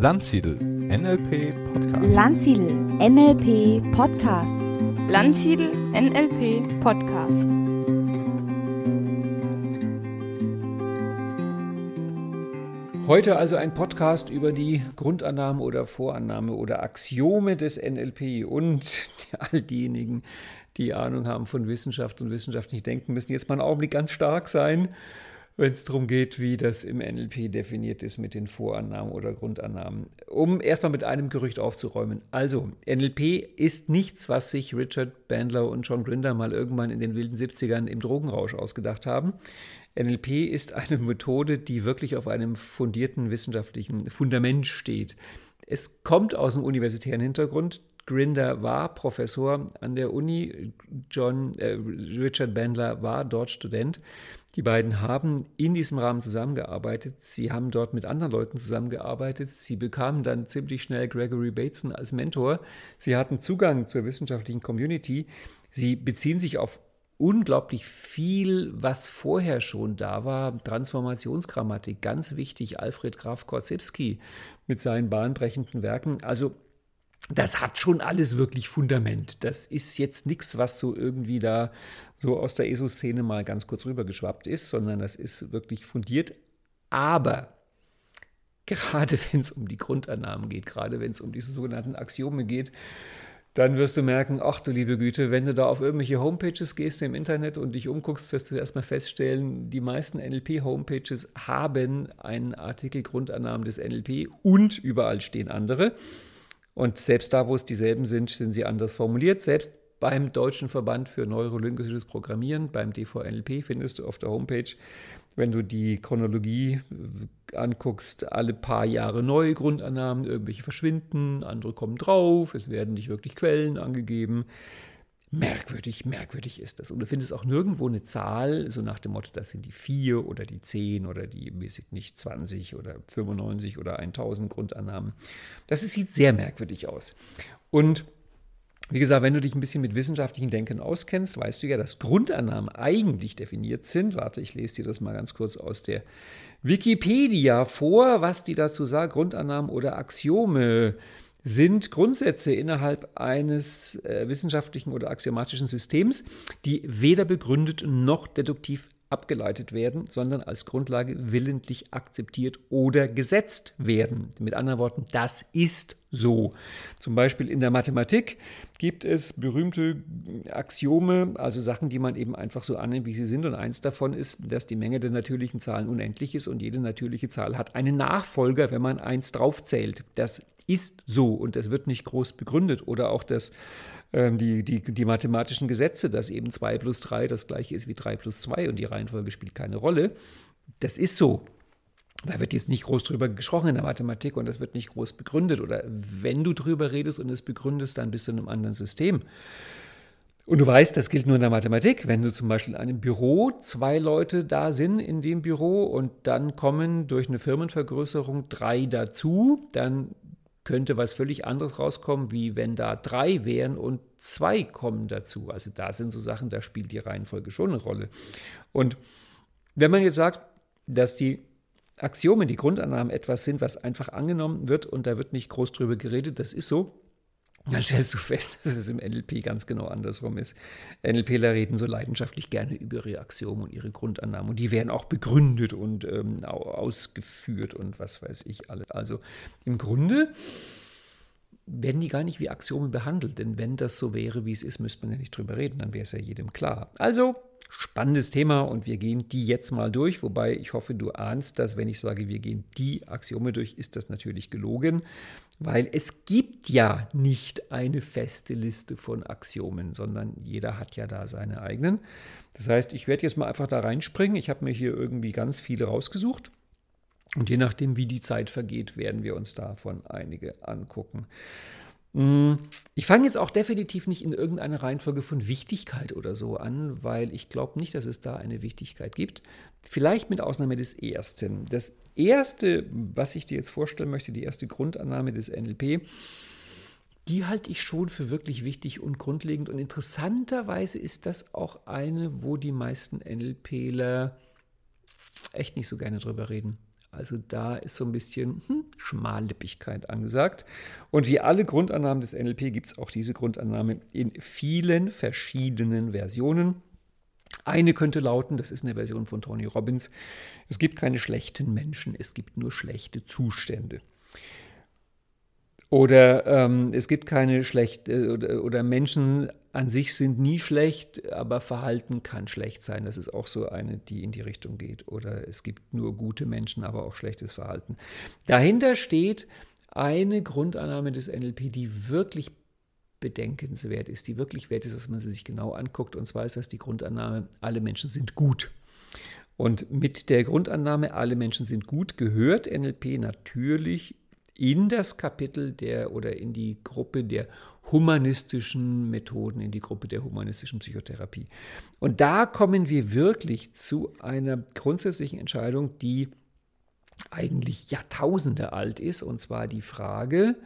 Landsiedel NLP Podcast. Landsiedel NLP Podcast. Landsiedel NLP Podcast. Heute also ein Podcast über die Grundannahme oder Vorannahme oder Axiome des NLP und all diejenigen, die Ahnung haben von Wissenschaft und wissenschaftlich denken, müssen jetzt mal einen Augenblick ganz stark sein wenn es darum geht, wie das im NLP definiert ist mit den Vorannahmen oder Grundannahmen. Um erstmal mit einem Gerücht aufzuräumen. Also, NLP ist nichts, was sich Richard Bandler und John Grinder mal irgendwann in den wilden 70ern im Drogenrausch ausgedacht haben. NLP ist eine Methode, die wirklich auf einem fundierten wissenschaftlichen Fundament steht. Es kommt aus dem universitären Hintergrund. Grinder war Professor an der Uni, John, äh, Richard Bandler war dort Student. Die beiden haben in diesem Rahmen zusammengearbeitet. Sie haben dort mit anderen Leuten zusammengearbeitet. Sie bekamen dann ziemlich schnell Gregory Bateson als Mentor. Sie hatten Zugang zur wissenschaftlichen Community. Sie beziehen sich auf unglaublich viel, was vorher schon da war. Transformationsgrammatik, ganz wichtig. Alfred Graf Korzybski mit seinen bahnbrechenden Werken. Also das hat schon alles wirklich Fundament. Das ist jetzt nichts, was so irgendwie da so aus der ESO-Szene mal ganz kurz rübergeschwappt ist, sondern das ist wirklich fundiert. Aber gerade wenn es um die Grundannahmen geht, gerade wenn es um diese sogenannten Axiome geht, dann wirst du merken, ach du liebe Güte, wenn du da auf irgendwelche Homepages gehst im Internet und dich umguckst, wirst du erstmal feststellen, die meisten NLP-Homepages haben einen Artikel Grundannahmen des NLP und überall stehen andere. Und selbst da, wo es dieselben sind, sind sie anders formuliert. Selbst beim Deutschen Verband für Neurolinguistisches Programmieren, beim DVNLP, findest du auf der Homepage, wenn du die Chronologie äh, anguckst, alle paar Jahre neue Grundannahmen, irgendwelche verschwinden, andere kommen drauf, es werden nicht wirklich Quellen angegeben. Merkwürdig, merkwürdig ist das. Und du findest auch nirgendwo eine Zahl, so nach dem Motto, das sind die vier oder die zehn oder die, weiß ich nicht, 20 oder 95 oder 1000 Grundannahmen. Das sieht sehr merkwürdig aus. Und wie gesagt, wenn du dich ein bisschen mit wissenschaftlichen Denken auskennst, weißt du ja, dass Grundannahmen eigentlich definiert sind. Warte, ich lese dir das mal ganz kurz aus der Wikipedia vor, was die dazu sagt. Grundannahmen oder Axiome sind Grundsätze innerhalb eines äh, wissenschaftlichen oder axiomatischen Systems, die weder begründet noch deduktiv abgeleitet werden, sondern als Grundlage willentlich akzeptiert oder gesetzt werden. Mit anderen Worten, das ist so. Zum Beispiel in der Mathematik gibt es berühmte Axiome, also Sachen, die man eben einfach so annimmt, wie sie sind. Und eins davon ist, dass die Menge der natürlichen Zahlen unendlich ist und jede natürliche Zahl hat einen Nachfolger, wenn man eins draufzählt. Das ist so und das wird nicht groß begründet. Oder auch das, die, die, die mathematischen Gesetze, dass eben 2 plus 3 das gleiche ist wie 3 plus 2 und die Reihenfolge spielt keine Rolle. Das ist so. Da wird jetzt nicht groß drüber gesprochen in der Mathematik und das wird nicht groß begründet. Oder wenn du drüber redest und es begründest, dann bist du in einem anderen System. Und du weißt, das gilt nur in der Mathematik. Wenn du zum Beispiel in einem Büro zwei Leute da sind in dem Büro und dann kommen durch eine Firmenvergrößerung drei dazu, dann könnte was völlig anderes rauskommen, wie wenn da drei wären und zwei kommen dazu. Also da sind so Sachen, da spielt die Reihenfolge schon eine Rolle. Und wenn man jetzt sagt, dass die Axiome, die Grundannahmen etwas sind, was einfach angenommen wird und da wird nicht groß drüber geredet, das ist so, dann stellst du fest, dass es im NLP ganz genau andersrum ist. NLPler reden so leidenschaftlich gerne über ihre Axiome und ihre Grundannahmen und die werden auch begründet und ähm, ausgeführt und was weiß ich alles. Also im Grunde werden die gar nicht wie Axiome behandelt, denn wenn das so wäre, wie es ist, müsste man ja nicht drüber reden, dann wäre es ja jedem klar. Also spannendes Thema und wir gehen die jetzt mal durch, wobei ich hoffe, du ahnst, dass wenn ich sage, wir gehen die Axiome durch, ist das natürlich gelogen, weil es gibt ja nicht eine feste Liste von Axiomen, sondern jeder hat ja da seine eigenen. Das heißt, ich werde jetzt mal einfach da reinspringen. Ich habe mir hier irgendwie ganz viele rausgesucht. Und je nachdem, wie die Zeit vergeht, werden wir uns davon einige angucken. Mm, ich fange jetzt auch definitiv nicht in irgendeiner Reihenfolge von Wichtigkeit oder so an, weil ich glaube nicht, dass es da eine Wichtigkeit gibt. Vielleicht mit Ausnahme des ersten. Das erste, was ich dir jetzt vorstellen möchte, die erste Grundannahme des NLP, die halte ich schon für wirklich wichtig und grundlegend. Und interessanterweise ist das auch eine, wo die meisten NLPler echt nicht so gerne drüber reden. Also da ist so ein bisschen hm, Schmallippigkeit angesagt. Und wie alle Grundannahmen des NLP gibt es auch diese Grundannahme in vielen verschiedenen Versionen. Eine könnte lauten, das ist eine Version von Tony Robbins, es gibt keine schlechten Menschen, es gibt nur schlechte Zustände. Oder ähm, es gibt keine schlechte, äh, oder, oder, Menschen an sich sind nie schlecht, aber Verhalten kann schlecht sein. Das ist auch so eine, die in die Richtung geht. Oder es gibt nur gute Menschen, aber auch schlechtes Verhalten. Dahinter steht eine Grundannahme des NLP, die wirklich bedenkenswert ist, die wirklich wert ist, dass man sie sich genau anguckt. Und zwar ist das die Grundannahme, alle Menschen sind gut. Und mit der Grundannahme, alle Menschen sind gut, gehört NLP natürlich in das Kapitel der oder in die Gruppe der humanistischen Methoden, in die Gruppe der humanistischen Psychotherapie. Und da kommen wir wirklich zu einer grundsätzlichen Entscheidung, die eigentlich Jahrtausende alt ist, und zwar die Frage,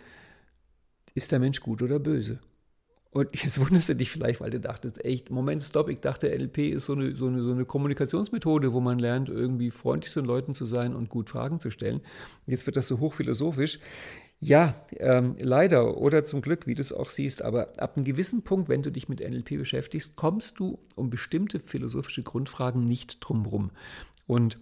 ist der Mensch gut oder böse? Und jetzt wunderst du dich vielleicht, weil du dachtest, echt, Moment, stopp, ich dachte, NLP ist so eine, so, eine, so eine Kommunikationsmethode, wo man lernt, irgendwie freundlich zu den Leuten zu sein und gut Fragen zu stellen. Jetzt wird das so hochphilosophisch. Ja, ähm, leider oder zum Glück, wie du es auch siehst, aber ab einem gewissen Punkt, wenn du dich mit NLP beschäftigst, kommst du um bestimmte philosophische Grundfragen nicht drumherum. Und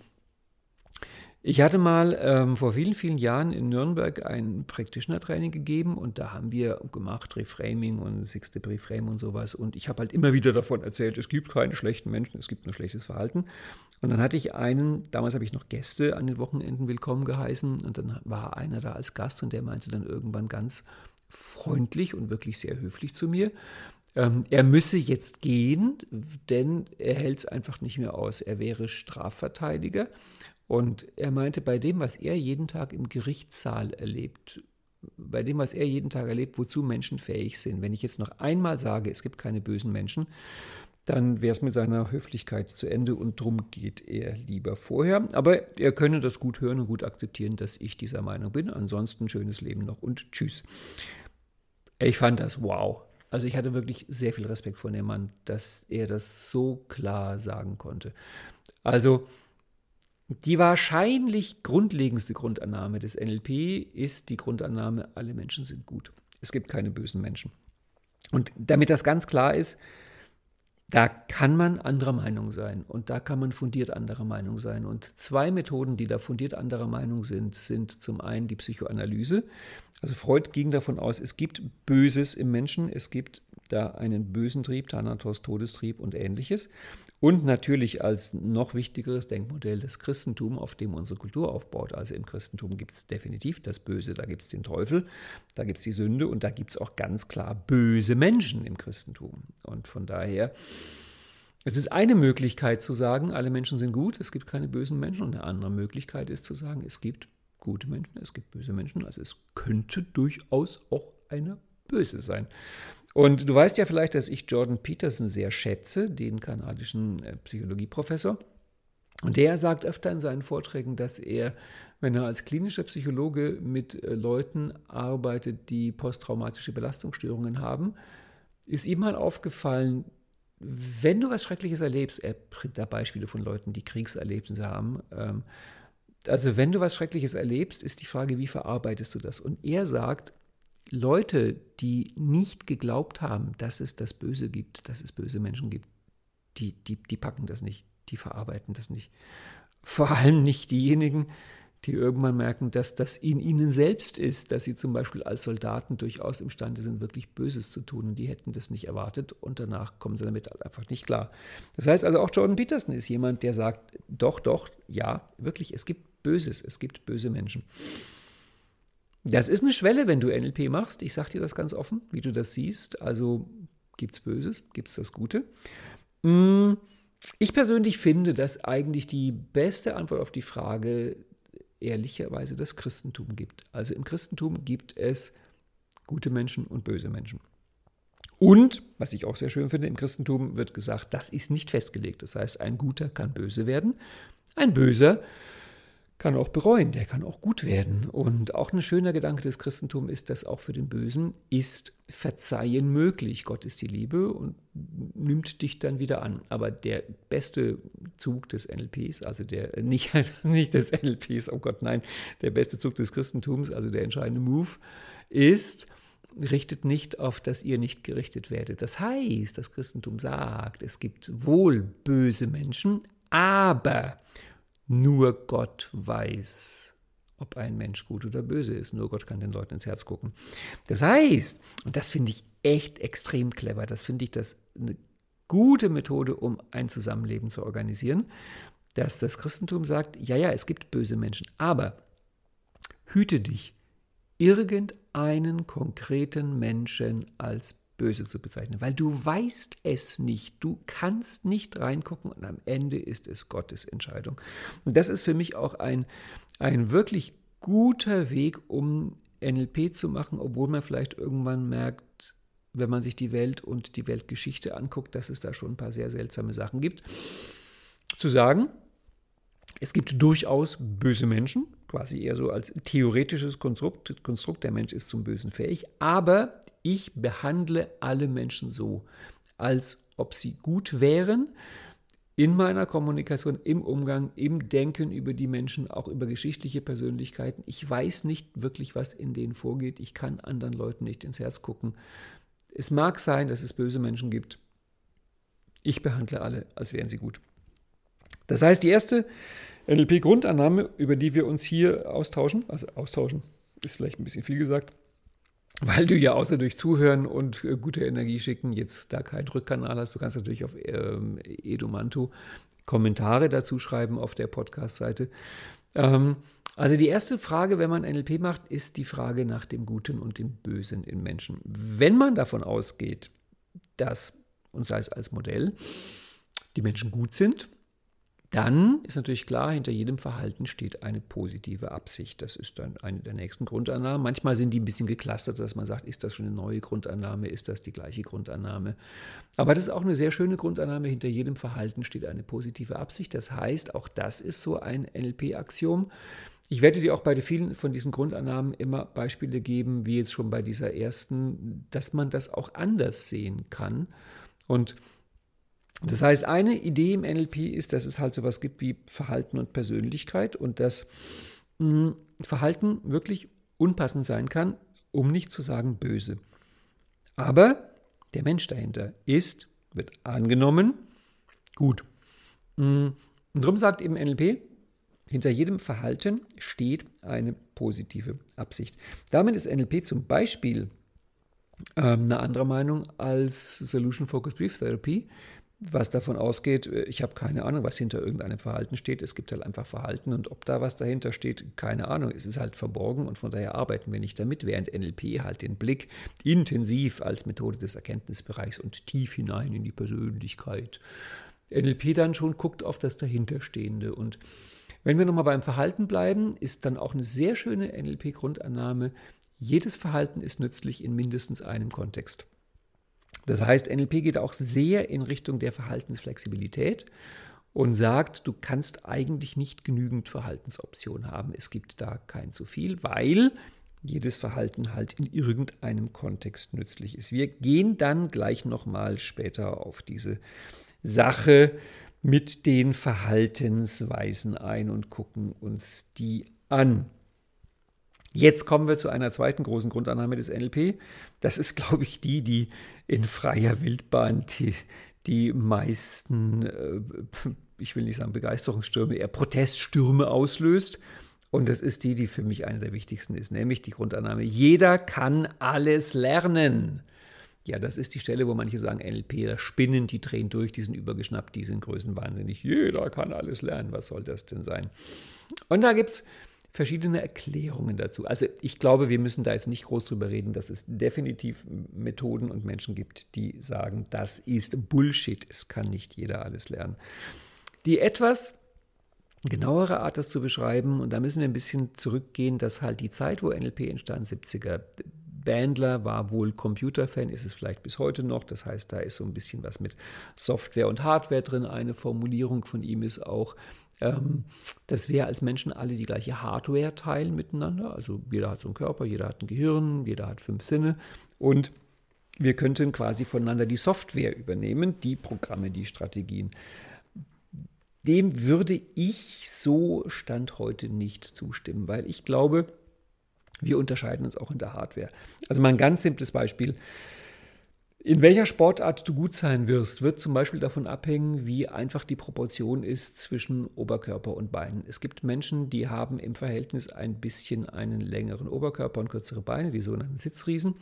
ich hatte mal ähm, vor vielen, vielen Jahren in Nürnberg ein Practitioner-Training gegeben und da haben wir gemacht Reframing und Six Step Reframe und sowas und ich habe halt immer wieder davon erzählt, es gibt keine schlechten Menschen, es gibt nur schlechtes Verhalten. Und dann hatte ich einen, damals habe ich noch Gäste an den Wochenenden willkommen geheißen und dann war einer da als Gast und der meinte dann irgendwann ganz freundlich und wirklich sehr höflich zu mir, ähm, er müsse jetzt gehen, denn er hält es einfach nicht mehr aus. Er wäre Strafverteidiger und er meinte, bei dem, was er jeden Tag im Gerichtssaal erlebt, bei dem, was er jeden Tag erlebt, wozu Menschen fähig sind, wenn ich jetzt noch einmal sage, es gibt keine bösen Menschen, dann wäre es mit seiner Höflichkeit zu Ende und drum geht er lieber vorher. Aber er könne das gut hören und gut akzeptieren, dass ich dieser Meinung bin. Ansonsten schönes Leben noch und tschüss. Ich fand das wow. Also ich hatte wirklich sehr viel Respekt vor dem Mann, dass er das so klar sagen konnte. Also die wahrscheinlich grundlegendste Grundannahme des NLP ist die Grundannahme, alle Menschen sind gut. Es gibt keine bösen Menschen. Und damit das ganz klar ist, da kann man anderer Meinung sein und da kann man fundiert anderer Meinung sein. Und zwei Methoden, die da fundiert anderer Meinung sind, sind zum einen die Psychoanalyse. Also Freud ging davon aus, es gibt Böses im Menschen, es gibt da einen bösen Trieb, Thanatos, Todestrieb und ähnliches. Und natürlich als noch wichtigeres Denkmodell das Christentum, auf dem unsere Kultur aufbaut. Also im Christentum gibt es definitiv das Böse, da gibt es den Teufel, da gibt es die Sünde und da gibt es auch ganz klar böse Menschen im Christentum. Und von daher, es ist eine Möglichkeit zu sagen, alle Menschen sind gut, es gibt keine bösen Menschen. Und eine andere Möglichkeit ist zu sagen, es gibt gute Menschen, es gibt böse Menschen. Also es könnte durchaus auch eine böse sein. Und du weißt ja vielleicht, dass ich Jordan Peterson sehr schätze, den kanadischen äh, Psychologieprofessor. Und der sagt öfter in seinen Vorträgen, dass er, wenn er als klinischer Psychologe mit äh, Leuten arbeitet, die posttraumatische Belastungsstörungen haben, ist ihm mal aufgefallen, wenn du was Schreckliches erlebst, er bringt da Beispiele von Leuten, die Kriegserlebnisse haben, ähm, also wenn du was Schreckliches erlebst, ist die Frage, wie verarbeitest du das? Und er sagt, Leute, die nicht geglaubt haben, dass es das Böse gibt, dass es böse Menschen gibt, die, die, die packen das nicht, die verarbeiten das nicht. Vor allem nicht diejenigen, die irgendwann merken, dass das in ihnen selbst ist, dass sie zum Beispiel als Soldaten durchaus imstande sind, wirklich Böses zu tun und die hätten das nicht erwartet und danach kommen sie damit einfach nicht klar. Das heißt also auch Jordan Peterson ist jemand, der sagt, doch, doch, ja, wirklich, es gibt Böses, es gibt böse Menschen. Das ist eine Schwelle, wenn du NLP machst. Ich sage dir das ganz offen, wie du das siehst. Also gibt es Böses, gibt es das Gute. Mm, ich persönlich finde, dass eigentlich die beste Antwort auf die Frage ehrlicherweise das Christentum gibt. Also im Christentum gibt es gute Menschen und böse Menschen. Und, was ich auch sehr schön finde, im Christentum wird gesagt, das ist nicht festgelegt. Das heißt, ein Guter kann böse werden, ein Böser auch bereuen, der kann auch gut werden. Und auch ein schöner Gedanke des Christentums ist, dass auch für den Bösen ist Verzeihen möglich. Gott ist die Liebe und nimmt dich dann wieder an. Aber der beste Zug des NLPs, also der nicht, nicht des NLPs, oh Gott, nein, der beste Zug des Christentums, also der entscheidende Move, ist, richtet nicht auf, dass ihr nicht gerichtet werdet. Das heißt, das Christentum sagt, es gibt wohl böse Menschen, aber nur Gott weiß, ob ein Mensch gut oder böse ist. Nur Gott kann den Leuten ins Herz gucken. Das heißt, und das finde ich echt extrem clever, das finde ich das eine gute Methode, um ein Zusammenleben zu organisieren, dass das Christentum sagt, ja, ja, es gibt böse Menschen, aber hüte dich, irgendeinen konkreten Menschen als böse zu bezeichnen, weil du weißt es nicht. Du kannst nicht reingucken und am Ende ist es Gottes Entscheidung. Und das ist für mich auch ein, ein wirklich guter Weg, um NLP zu machen, obwohl man vielleicht irgendwann merkt, wenn man sich die Welt und die Weltgeschichte anguckt, dass es da schon ein paar sehr seltsame Sachen gibt. Zu sagen, es gibt durchaus böse Menschen, quasi eher so als theoretisches Konstrukt, Konstrukt, der Mensch ist zum Bösen fähig, aber ich behandle alle Menschen so, als ob sie gut wären in meiner Kommunikation, im Umgang, im Denken über die Menschen, auch über geschichtliche Persönlichkeiten. Ich weiß nicht wirklich, was in denen vorgeht. Ich kann anderen Leuten nicht ins Herz gucken. Es mag sein, dass es böse Menschen gibt. Ich behandle alle, als wären sie gut. Das heißt, die erste NLP-Grundannahme, über die wir uns hier austauschen, also austauschen, ist vielleicht ein bisschen viel gesagt, weil du ja außer durch Zuhören und äh, gute Energie schicken jetzt da keinen Rückkanal hast. Du kannst natürlich auf ähm, Edumanto Kommentare dazu schreiben auf der Podcast-Seite. Ähm, also die erste Frage, wenn man NLP macht, ist die Frage nach dem Guten und dem Bösen in Menschen. Wenn man davon ausgeht, dass, und sei es als Modell, die Menschen gut sind, dann ist natürlich klar, hinter jedem Verhalten steht eine positive Absicht. Das ist dann eine der nächsten Grundannahmen. Manchmal sind die ein bisschen geklustert, dass man sagt, ist das schon eine neue Grundannahme, ist das die gleiche Grundannahme. Aber das ist auch eine sehr schöne Grundannahme. Hinter jedem Verhalten steht eine positive Absicht. Das heißt, auch das ist so ein NLP-Axiom. Ich werde dir auch bei vielen von diesen Grundannahmen immer Beispiele geben, wie jetzt schon bei dieser ersten, dass man das auch anders sehen kann. Und das heißt, eine Idee im NLP ist, dass es halt sowas gibt wie Verhalten und Persönlichkeit und dass mh, hm, Verhalten wirklich unpassend sein kann, um nicht zu sagen böse. Aber der Mensch dahinter ist, wird angenommen, gut. Hm, und darum sagt eben NLP, hinter jedem Verhalten steht eine positive Absicht. Damit ist NLP zum Beispiel ähm, eine andere Meinung als Solution Focused Brief Therapy, was davon ausgeht, äh, ich habe keine Ahnung, was hinter irgendeinem Verhalten steht. Es gibt halt einfach Verhalten und ob da was dahinter steht, keine Ahnung. Es ist halt verborgen und von daher arbeiten wir nicht damit, während NLP halt den Blick intensiv als Methode des Erkenntnisbereichs und tief hinein in die Persönlichkeit. NLP dann schon guckt auf das Dahinterstehende. Und wenn wir nochmal beim Verhalten bleiben, ist dann auch eine sehr schöne NLP-Grundannahme, jedes Verhalten ist nützlich in mindestens einem Kontext. Das heißt, NLP geht auch sehr in Richtung der Verhaltensflexibilität und sagt, du kannst eigentlich nicht genügend Verhaltensoptionen haben. Es gibt da kein zu viel, weil jedes Verhalten halt in irgendeinem Kontext nützlich ist. Wir gehen dann gleich nochmal später auf diese Sache mit den Verhaltensweisen ein und gucken uns die an. Jetzt kommen wir zu einer zweiten großen Grundannahme des NLP. Das ist, glaube ich, die, die in freier Wildbahn die, die meisten, äh, ich will nicht sagen Begeisterungsstürme, eher Proteststürme auslöst. Und das ist die, die für mich eine der wichtigsten ist, nämlich die Grundannahme, jeder kann alles lernen. Ja, das ist die Stelle, wo manche sagen, NLP, da spinnen, die drehen durch, die sind übergeschnappt, die sind größenwahnsinnig. Jeder kann alles lernen, was soll das denn sein? Und da gibt es verschiedene Erklärungen dazu. Also ich glaube, wir müssen da jetzt nicht groß drüber reden, dass es definitiv Methoden und Menschen gibt, die sagen, das ist Bullshit, es kann nicht jeder alles lernen. Die etwas genauere Art, das zu beschreiben, und da müssen wir ein bisschen zurückgehen, dass halt die Zeit, wo NLP entstand, 70er, Bandler war wohl Computerfan, ist es vielleicht bis heute noch. Das heißt, da ist so ein bisschen was mit Software und Hardware drin. Eine Formulierung von ihm ist auch, ähm, dass wir als Menschen alle die gleiche Hardware teilen miteinander. Also jeder hat so einen Körper, jeder hat ein Gehirn, jeder hat fünf Sinne und wir könnten quasi voneinander die Software übernehmen, die Programme, die Strategien. Dem würde ich so Stand heute nicht zustimmen, weil ich glaube, wir unterscheiden uns auch in der Hardware. Also mal ein ganz simples Beispiel. In welcher Sportart du gut sein wirst, wird zum Beispiel davon abhängen, wie einfach die Proportion ist zwischen Oberkörper und Beinen. Es gibt Menschen, die haben im Verhältnis ein bisschen einen längeren Oberkörper und kürzere Beine, die sogenannten Sitzriesen.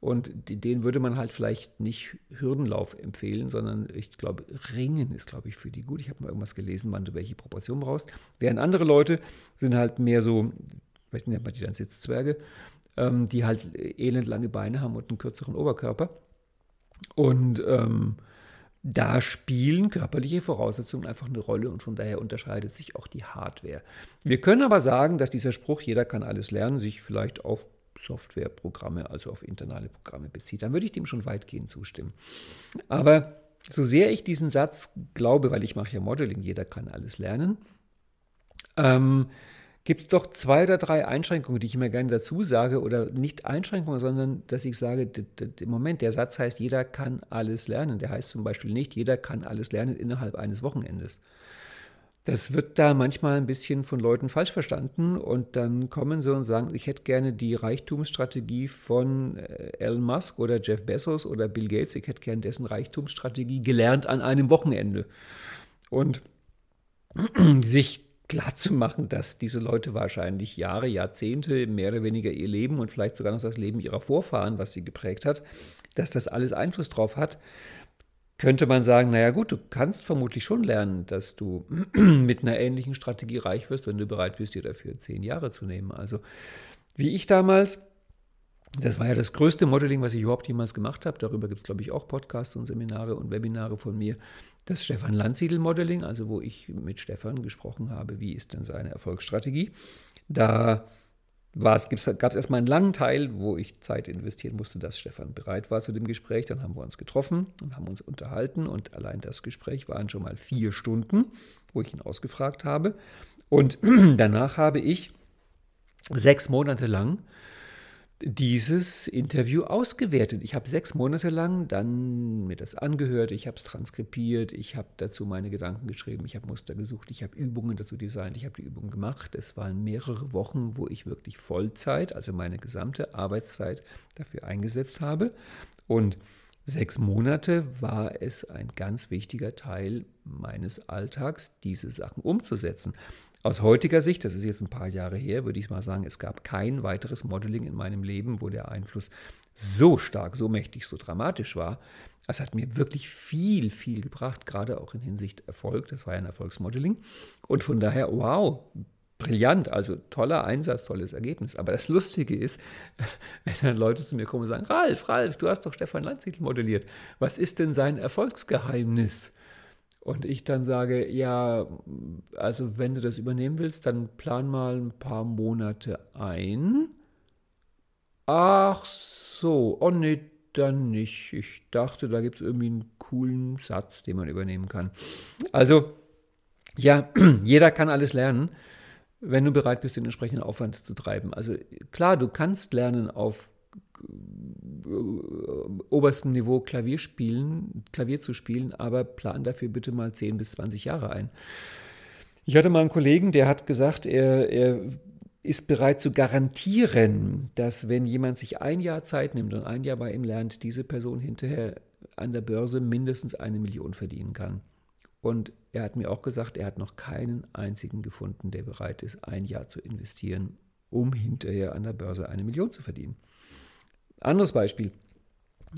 Und denen würde man halt vielleicht nicht Hürdenlauf empfehlen, sondern ich glaube, Ringen ist, glaube ich, für die gut. Ich habe mal irgendwas gelesen, wann du welche Proportion brauchst. Während andere Leute sind halt mehr so, vielleicht nennt man die dann Sitzzwerge, ähm, die halt elend lange Beine haben und einen kürzeren Oberkörper. Und ähm, da spielen körperliche Voraussetzungen einfach eine Rolle und von daher unterscheidet sich auch die Hardware. Wir können aber sagen, dass dieser Spruch, jeder kann alles lernen, sich vielleicht auf Softwareprogramme, also auf internale Programme bezieht. Dann würde ich dem schon weitgehend zustimmen. Aber so sehr ich diesen Satz glaube, weil ich mache ja Modeling, jeder kann alles lernen, ähm, gibt es doch zwei oder drei Einschränkungen, die ich immer gerne dazu sage, oder nicht Einschränkungen, sondern dass ich sage, im Moment, der Satz heißt, jeder kann alles lernen. Der heißt zum Beispiel nicht, jeder kann alles lernen innerhalb eines Wochenendes. Das wird da manchmal ein bisschen von Leuten falsch verstanden und dann kommen sie und sagen, ich hätte gerne die Reichtumsstrategie von äh, Elon Musk oder Jeff Bezos oder Bill Gates, ich hätte gerne dessen Reichtumsstrategie gelernt an einem Wochenende. Und sich klar zu machen, dass diese Leute wahrscheinlich Jahre, Jahrzehnte, mehr oder weniger ihr Leben und vielleicht sogar noch das Leben ihrer Vorfahren, was sie geprägt hat, dass das alles Einfluss drauf hat, könnte man sagen, naja gut, du kannst vermutlich schon lernen, dass du mit einer ähnlichen Strategie reich wirst, wenn du bereit bist, dir dafür zehn Jahre zu nehmen. Also wie ich damals, das war ja das größte Modeling, was ich überhaupt jemals gemacht habe. Darüber gibt es, glaube ich, auch Podcasts und Seminare und Webinare von mir. Das Stefan Landsiedel-Modeling, also wo ich mit Stefan gesprochen habe, wie ist denn seine Erfolgsstrategie. Da gab es erstmal einen langen Teil, wo ich Zeit investieren musste, dass Stefan bereit war zu dem Gespräch. Dann haben wir uns getroffen und haben uns unterhalten. Und allein das Gespräch waren schon mal vier Stunden, wo ich ihn ausgefragt habe. Und danach habe ich sechs Monate lang dieses Interview ausgewertet. Ich habe sechs Monate lang dann mir das angehört, ich habe es transkribiert, ich habe dazu meine Gedanken geschrieben, ich habe Muster gesucht, ich habe Übungen dazu designt, ich habe die Übungen gemacht. Es waren mehrere Wochen, wo ich wirklich Vollzeit, also meine gesamte Arbeitszeit dafür eingesetzt habe. Und sechs Monate war es ein ganz wichtiger Teil meines Alltags, diese Sachen umzusetzen. Aus heutiger Sicht, das ist jetzt ein paar Jahre her, würde ich mal sagen, es gab kein weiteres Modeling in meinem Leben, wo der Einfluss so stark, so mächtig, so dramatisch war. Es hat mir wirklich viel, viel gebracht, gerade auch in Hinsicht Erfolg. Das war ja ein Erfolgsmodeling. Und von daher, wow, brillant, also toller Einsatz, tolles Ergebnis. Aber das Lustige ist, wenn dann Leute zu mir kommen und sagen, Ralf, Ralf, du hast doch Stefan Landsiedel modelliert. Was ist denn sein Erfolgsgeheimnis? Und ich dann sage, ja, also wenn du das übernehmen willst, dann plan mal ein paar Monate ein. Ach so, oh nee, dann nicht. Ich dachte, da gibt es irgendwie einen coolen Satz, den man übernehmen kann. Also, ja, jeder kann alles lernen, wenn du bereit bist, den entsprechenden Aufwand zu treiben. Also klar, du kannst lernen auf oberstem Niveau Klavier spielen, Klavier zu spielen, aber plan dafür bitte mal 10 bis 20 Jahre ein. Ich hatte mal einen Kollegen, der hat gesagt, er, er ist bereit zu garantieren, dass wenn jemand sich ein Jahr Zeit nimmt und ein Jahr bei ihm lernt, diese Person hinterher an der Börse mindestens eine Million verdienen kann. Und er hat mir auch gesagt, er hat noch keinen einzigen gefunden, der bereit ist, ein Jahr zu investieren, um hinterher an der Börse eine Million zu verdienen. Anderes Beispiel.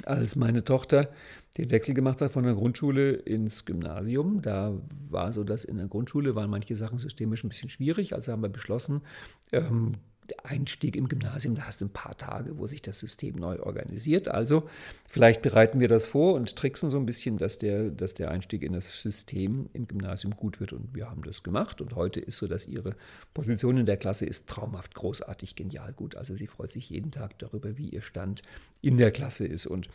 Als meine Tochter den Wechsel gemacht hat von der Grundschule ins Gymnasium, da war so, dass in der Grundschule waren manche Sachen systemisch ein bisschen schwierig. Also haben wir beschlossen, ähm, Einstieg im Gymnasium, da hast du ein paar Tage, wo sich das System neu organisiert. Also vielleicht bereiten wir das vor und tricksen so ein bisschen, dass der, dass der Einstieg in das System im Gymnasium gut wird. Und wir haben das gemacht. Und heute ist so, dass ihre Position in der Klasse ist traumhaft, großartig, genial gut. Also sie freut sich jeden Tag darüber, wie ihr Stand in der Klasse ist. Und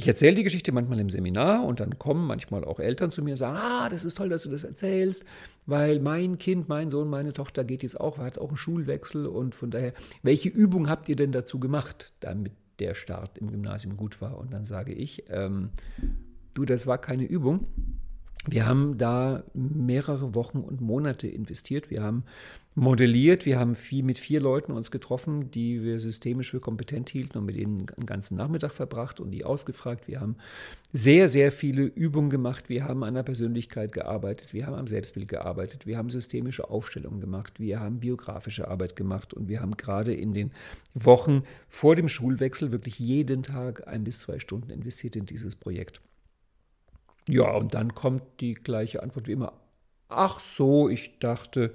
Ich erzähle die Geschichte manchmal im Seminar und dann kommen manchmal auch Eltern zu mir und sagen, ah, das ist toll, dass du das erzählst, weil mein Kind, mein Sohn, meine Tochter geht jetzt auch, hat auch einen Schulwechsel und von daher, welche Übung habt ihr denn dazu gemacht, damit der Start im Gymnasium gut war? Und dann sage ich, ähm, du, das war keine Übung. Wir haben da mehrere Wochen und Monate investiert. Wir haben modelliert. Wir haben viel, mit vier Leuten uns getroffen, die wir systemisch für kompetent hielten und mit denen einen ganzen Nachmittag verbracht und die ausgefragt. Wir haben sehr, sehr viele Übungen gemacht. Wir haben an der Persönlichkeit gearbeitet. Wir haben am Selbstbild gearbeitet. Wir haben systemische Aufstellungen gemacht. Wir haben biografische Arbeit gemacht. Und wir haben gerade in den Wochen vor dem Schulwechsel wirklich jeden Tag ein bis zwei Stunden investiert in dieses Projekt. Ja, und dann kommt die gleiche Antwort wie immer. Ach so, ich dachte,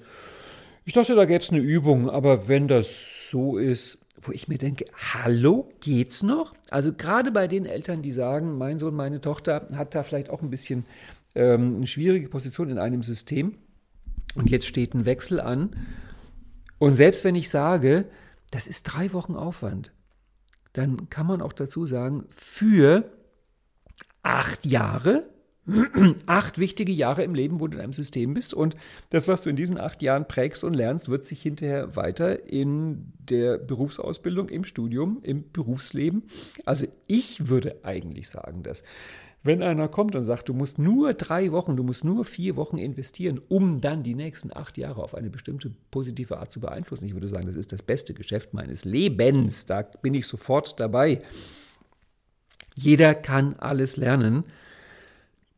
ich dachte, da gäbe es eine Übung, aber wenn das so ist, wo ich mir denke, hallo, geht's noch? Also gerade bei den Eltern, die sagen, mein Sohn, meine Tochter hat da vielleicht auch ein bisschen ähm, eine schwierige Position in einem System und jetzt steht ein Wechsel an. Und selbst wenn ich sage, das ist drei Wochen Aufwand, dann kann man auch dazu sagen, für acht Jahre acht wichtige Jahre im Leben, wo du in einem System bist. Und das, was du in diesen acht Jahren prägst und lernst, wird sich hinterher weiter in der Berufsausbildung, im Studium, im Berufsleben. Also ich würde eigentlich sagen, dass wenn einer kommt und sagt, du musst nur drei Wochen, du musst nur vier Wochen investieren, um dann die nächsten acht Jahre auf eine bestimmte positive Art zu beeinflussen, ich würde sagen, das ist das beste Geschäft meines Lebens. Da bin ich sofort dabei. Jeder kann alles lernen.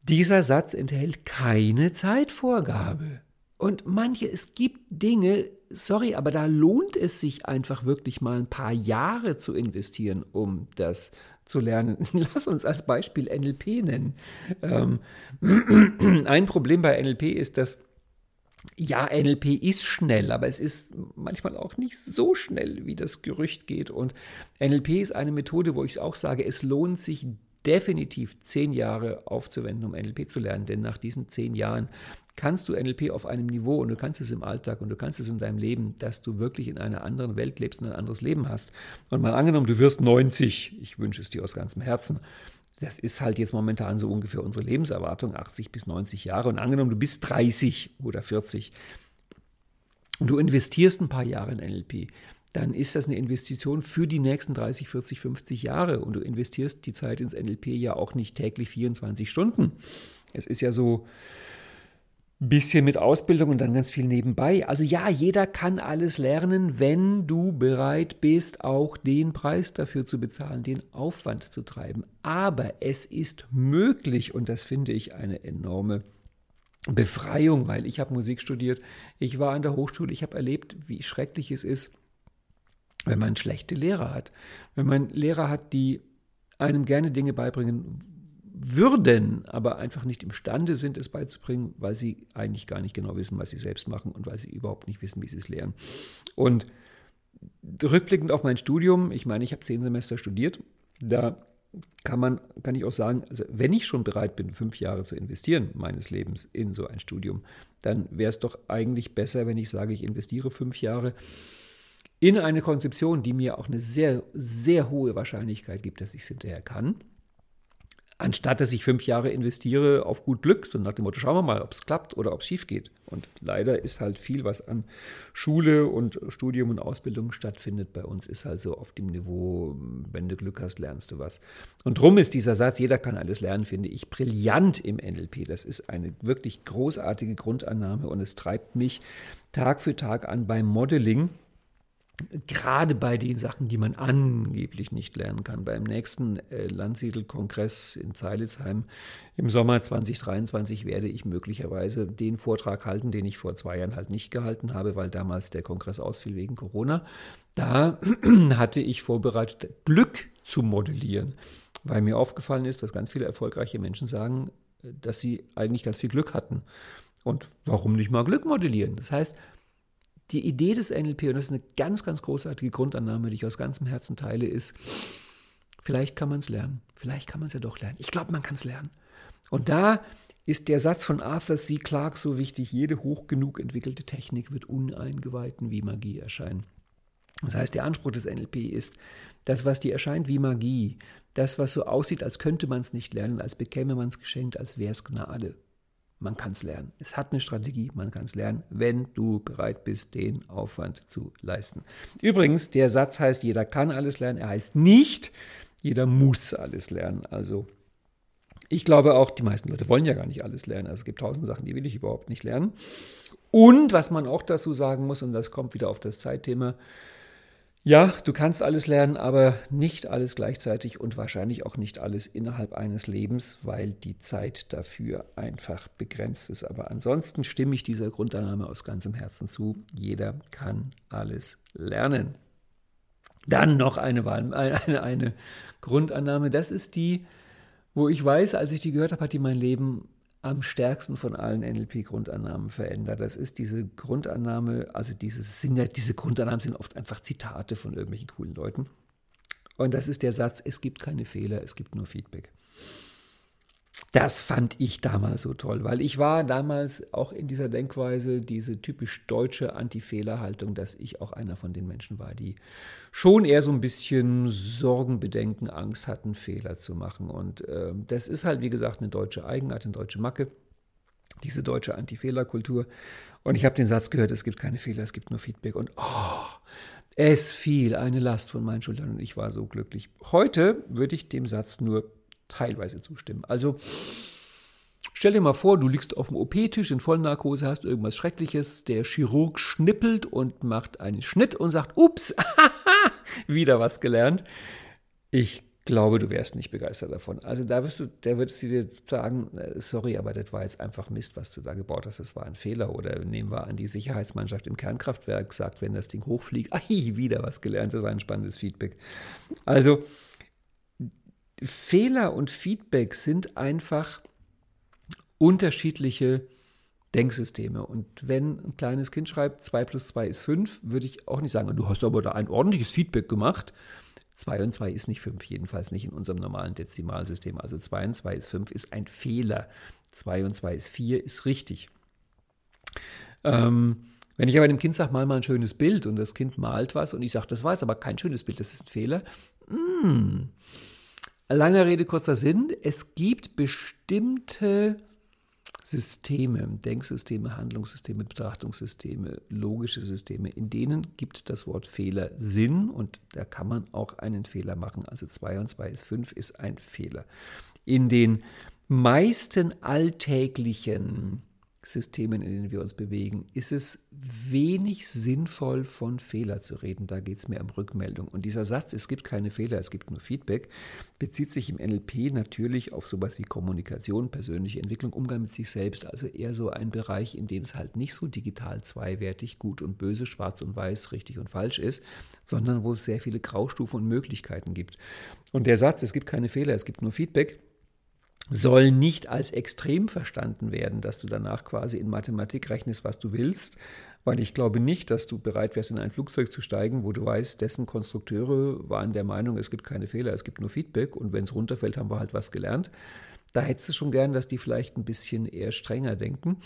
Dieser Satz enthält keine Zeitvorgabe. Und manche, es gibt Dinge, sorry, aber da lohnt es sich einfach wirklich mal ein paar Jahre zu investieren, um das zu lernen. Lass uns als Beispiel NLP nennen. Ähm, ein Problem bei NLP ist, dass ja, NLP ist schnell, aber es ist manchmal auch nicht so schnell, wie das Gerücht geht. Und NLP ist eine Methode, wo ich auch sage, es lohnt sich definitiv zehn Jahre aufzuwenden, um NLP zu lernen. Denn nach diesen zehn Jahren kannst du NLP auf einem Niveau und du kannst es im Alltag und du kannst es in deinem Leben, dass du wirklich in einer anderen Welt lebst und ein anderes Leben hast. Und mal angenommen, du wirst 90, ich wünsche es dir aus ganzem Herzen. Das ist halt jetzt momentan so ungefähr unsere Lebenserwartung, 80 bis 90 Jahre. Und angenommen, du bist 30 oder 40 und du investierst ein paar Jahre in NLP, dann ist das eine Investition für die nächsten 30, 40, 50 Jahre. Und du investierst die Zeit ins NLP ja auch nicht täglich 24 Stunden. Es ist ja so ein bisschen mit Ausbildung und dann ganz viel nebenbei. Also ja, jeder kann alles lernen, wenn du bereit bist, auch den Preis dafür zu bezahlen, den Aufwand zu treiben. Aber es ist möglich und das finde ich eine enorme Befreiung, weil ich habe Musik studiert, ich war an der Hochschule, ich habe erlebt, wie schrecklich es ist, wenn man schlechte Lehrer hat. Wenn man Lehrer hat, die einem gerne Dinge beibringen würden, aber einfach nicht imstande sind, es beizubringen, weil sie eigentlich gar nicht genau wissen, was sie selbst machen und weil sie überhaupt nicht wissen, wie sie es lernen. Und rückblickend auf mein Studium, ich meine, ich habe zehn Semester studiert, da kann man, kann ich auch sagen, also wenn ich schon bereit bin, fünf Jahre zu investieren meines Lebens in so ein Studium, dann wäre es doch eigentlich besser, wenn ich sage, ich investiere fünf Jahre in eine Konzeption, die mir auch eine sehr, sehr hohe Wahrscheinlichkeit gibt, dass ich es hinterher kann. Anstatt dass ich fünf Jahre investiere auf gut Glück, so nach dem Motto, schauen wir mal, ob es klappt oder ob es schief geht. Und leider ist halt viel, was an Schule und Studium und Ausbildung stattfindet bei uns, ist halt so auf dem Niveau, wenn du Glück hast, lernst du was. Und drum ist dieser Satz, jeder kann alles lernen, finde ich brillant im NLP. Das ist eine wirklich großartige Grundannahme und es treibt mich Tag für Tag an beim Modeling gerade bei den Sachen, die man angeblich nicht lernen kann. Beim nächsten äh, Landsiedel-Kongress in Zeilitzheim im Sommer 2023 werde ich möglicherweise den Vortrag halten, den ich vor zwei Jahren halt nicht gehalten habe, weil damals der Kongress ausfiel wegen Corona. Da hatte ich vorbereitet, Glück zu modellieren, weil mir aufgefallen ist, dass ganz viele erfolgreiche Menschen sagen, äh, dass sie eigentlich ganz viel Glück hatten. Und warum nicht mal Glück modellieren? Das heißt, die Idee des NLP, und das ist eine ganz, ganz großartige Grundannahme, die ich aus ganzem Herzen teile, ist, vielleicht kann man es lernen. Vielleicht kann man es ja doch lernen. Ich glaube, man kann es lernen. Und da ist der Satz von Arthur C. Clarke so wichtig, jede hoch genug entwickelte Technik wird Uneingeweihten wie Magie erscheinen. Das heißt, der Anspruch des NLP ist, das, was dir erscheint wie Magie, das, was so aussieht, als könnte man es nicht lernen, als bekäme man es geschenkt, als wäre es Gnade. Man kann es lernen. Es hat eine Strategie, man kann es lernen, wenn du bereit bist, den Aufwand zu leisten. Übrigens, der Satz heißt, jeder kann alles lernen. Er heißt nicht, jeder muss alles lernen. Also ich glaube auch, die meisten Leute wollen ja gar nicht alles lernen. Also es gibt tausend Sachen, die will ich überhaupt nicht lernen. Und was man auch dazu sagen muss, und das kommt wieder auf das Zeitthema, ja, du kannst alles lernen, aber nicht alles gleichzeitig und wahrscheinlich auch nicht alles innerhalb eines Lebens, weil die Zeit dafür einfach begrenzt ist. Aber ansonsten stimme ich dieser Grundannahme aus ganzem Herzen zu. Jeder kann alles lernen. Dann noch eine, eine, eine Grundannahme, das ist die, wo ich weiß, als ich die gehört habe, hat die mein Leben am stärksten von allen NLP-Grundannahmen verändert. Das ist diese Grundannahme, also diese, sind ja, diese Grundannahmen sind oft einfach Zitate von irgendwelchen coolen Leuten. Und das ist der Satz, es gibt keine Fehler, es gibt nur Feedback. Das fand ich damals so toll, weil ich war damals auch in dieser Denkweise, diese typisch deutsche Anti-Fehler-Haltung, dass ich auch einer von den Menschen war, die schon eher so ein bisschen Sorgen, Bedenken, Angst hatten, Fehler zu machen. Und äh, das ist halt, wie gesagt, eine deutsche Eigenart, eine deutsche Macke, diese deutsche Anti-Fehler-Kultur. Und ich habe den Satz gehört, es gibt keine Fehler, es gibt nur Feedback. Und oh, es fiel eine Last von meinen Schultern und ich war so glücklich. Heute würde ich dem Satz nur teilweise zustimmen. Also stell dir mal vor, du liegst auf dem OP-Tisch in Vollnarkose, hast irgendwas Schreckliches, der Chirurg schnippelt und macht einen Schnitt und sagt, ups, wieder was gelernt. Ich glaube, du wärst nicht begeistert davon. Also da wirst du, der würdest du dir sagen, äh, sorry, aber das war jetzt einfach Mist, was du da gebaut hast, das war ein Fehler. Oder nehmen wir an, die Sicherheitsmannschaft im Kernkraftwerk sagt, wenn das Ding hochfliegt, ai, wieder was gelernt, das war ein spannendes Feedback. Also Fehler und Feedback sind einfach unterschiedliche Denksysteme. Und wenn ein kleines Kind schreibt, 2 plus 2 ist 5, würde ich auch nicht sagen, du hast aber da ein ordentliches Feedback gemacht. 2 und 2 ist nicht 5, jedenfalls nicht in unserem normalen Dezimalsystem. Also 2 und 2 ist 5 ist ein Fehler. 2 und 2 ist 4 ist richtig. Ähm, wenn ich aber dem Kind sage, mal mal ein schönes Bild und das Kind malt was und ich sage, das war jetzt aber kein schönes Bild, das ist ein Fehler, mh, hm, Lange Rede, kurzer Sinn. Es gibt bestimmte Systeme, Denksysteme, Handlungssysteme, Betrachtungssysteme, logische Systeme, in denen gibt das Wort Fehler Sinn und da kann man auch einen Fehler machen. Also 2 und 2 ist 5 ist ein Fehler. In den meisten alltäglichen Systemen, in denen wir uns bewegen, ist es wenig sinnvoll, von Fehler zu reden. Da geht es mehr um Rückmeldung. Und dieser Satz, es gibt keine Fehler, es gibt nur Feedback, bezieht sich im NLP natürlich auf sowas wie Kommunikation, persönliche Entwicklung, Umgang mit sich selbst. Also eher so ein Bereich, in dem es halt nicht so digital zweiwertig, gut und böse, schwarz und weiß, richtig und falsch ist, sondern wo es sehr viele Graustufen und Möglichkeiten gibt. Und der Satz, es gibt keine Fehler, es gibt nur Feedback, soll nicht als extrem verstanden werden, dass du danach quasi in Mathematik rechnest, was du willst, weil ich glaube nicht, dass du bereit wärst, in ein Flugzeug zu steigen, wo du weißt, dessen Konstrukteure waren der Meinung, es gibt keine Fehler, es gibt nur Feedback und wenn es runterfällt, haben wir halt was gelernt. Da hättest du schon gern, dass die vielleicht ein bisschen eher strenger denken.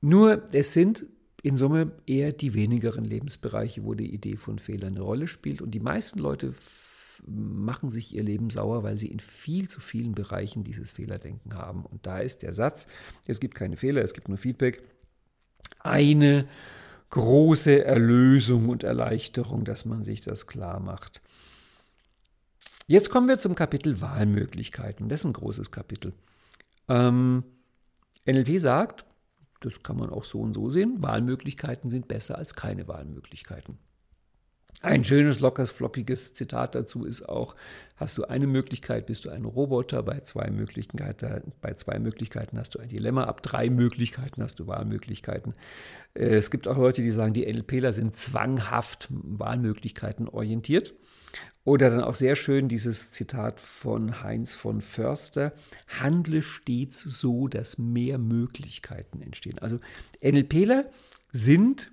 Nur, es sind in Summe eher die wenigeren Lebensbereiche, wo die Idee von Fehlern eine Rolle spielt und die meisten Leute machen sich ihr Leben sauer, weil sie in viel zu vielen Bereichen dieses Fehlerdenken haben. Und da ist der Satz, es gibt keine Fehler, es gibt nur Feedback, eine große Erlösung und Erleichterung, dass man sich das klar macht. Jetzt kommen wir zum Kapitel Wahlmöglichkeiten. Das ist ein großes Kapitel. Ähm, NLP sagt, das kann man auch so und so sehen, Wahlmöglichkeiten sind besser als keine Wahlmöglichkeiten. Ein schönes, lockeres, flockiges Zitat dazu ist auch, hast du eine Möglichkeit, bist du ein Roboter, bei zwei Möglichkeiten, bei zwei Möglichkeiten hast du ein Dilemma, ab drei Möglichkeiten hast du Wahlmöglichkeiten. Äh, es gibt auch Leute, die sagen, die NLPler sind zwanghaft Wahlmöglichkeiten orientiert. Oder dann auch sehr schön dieses Zitat von Heinz von Förster, handle stets so, dass mehr Möglichkeiten entstehen. Also NLPler sind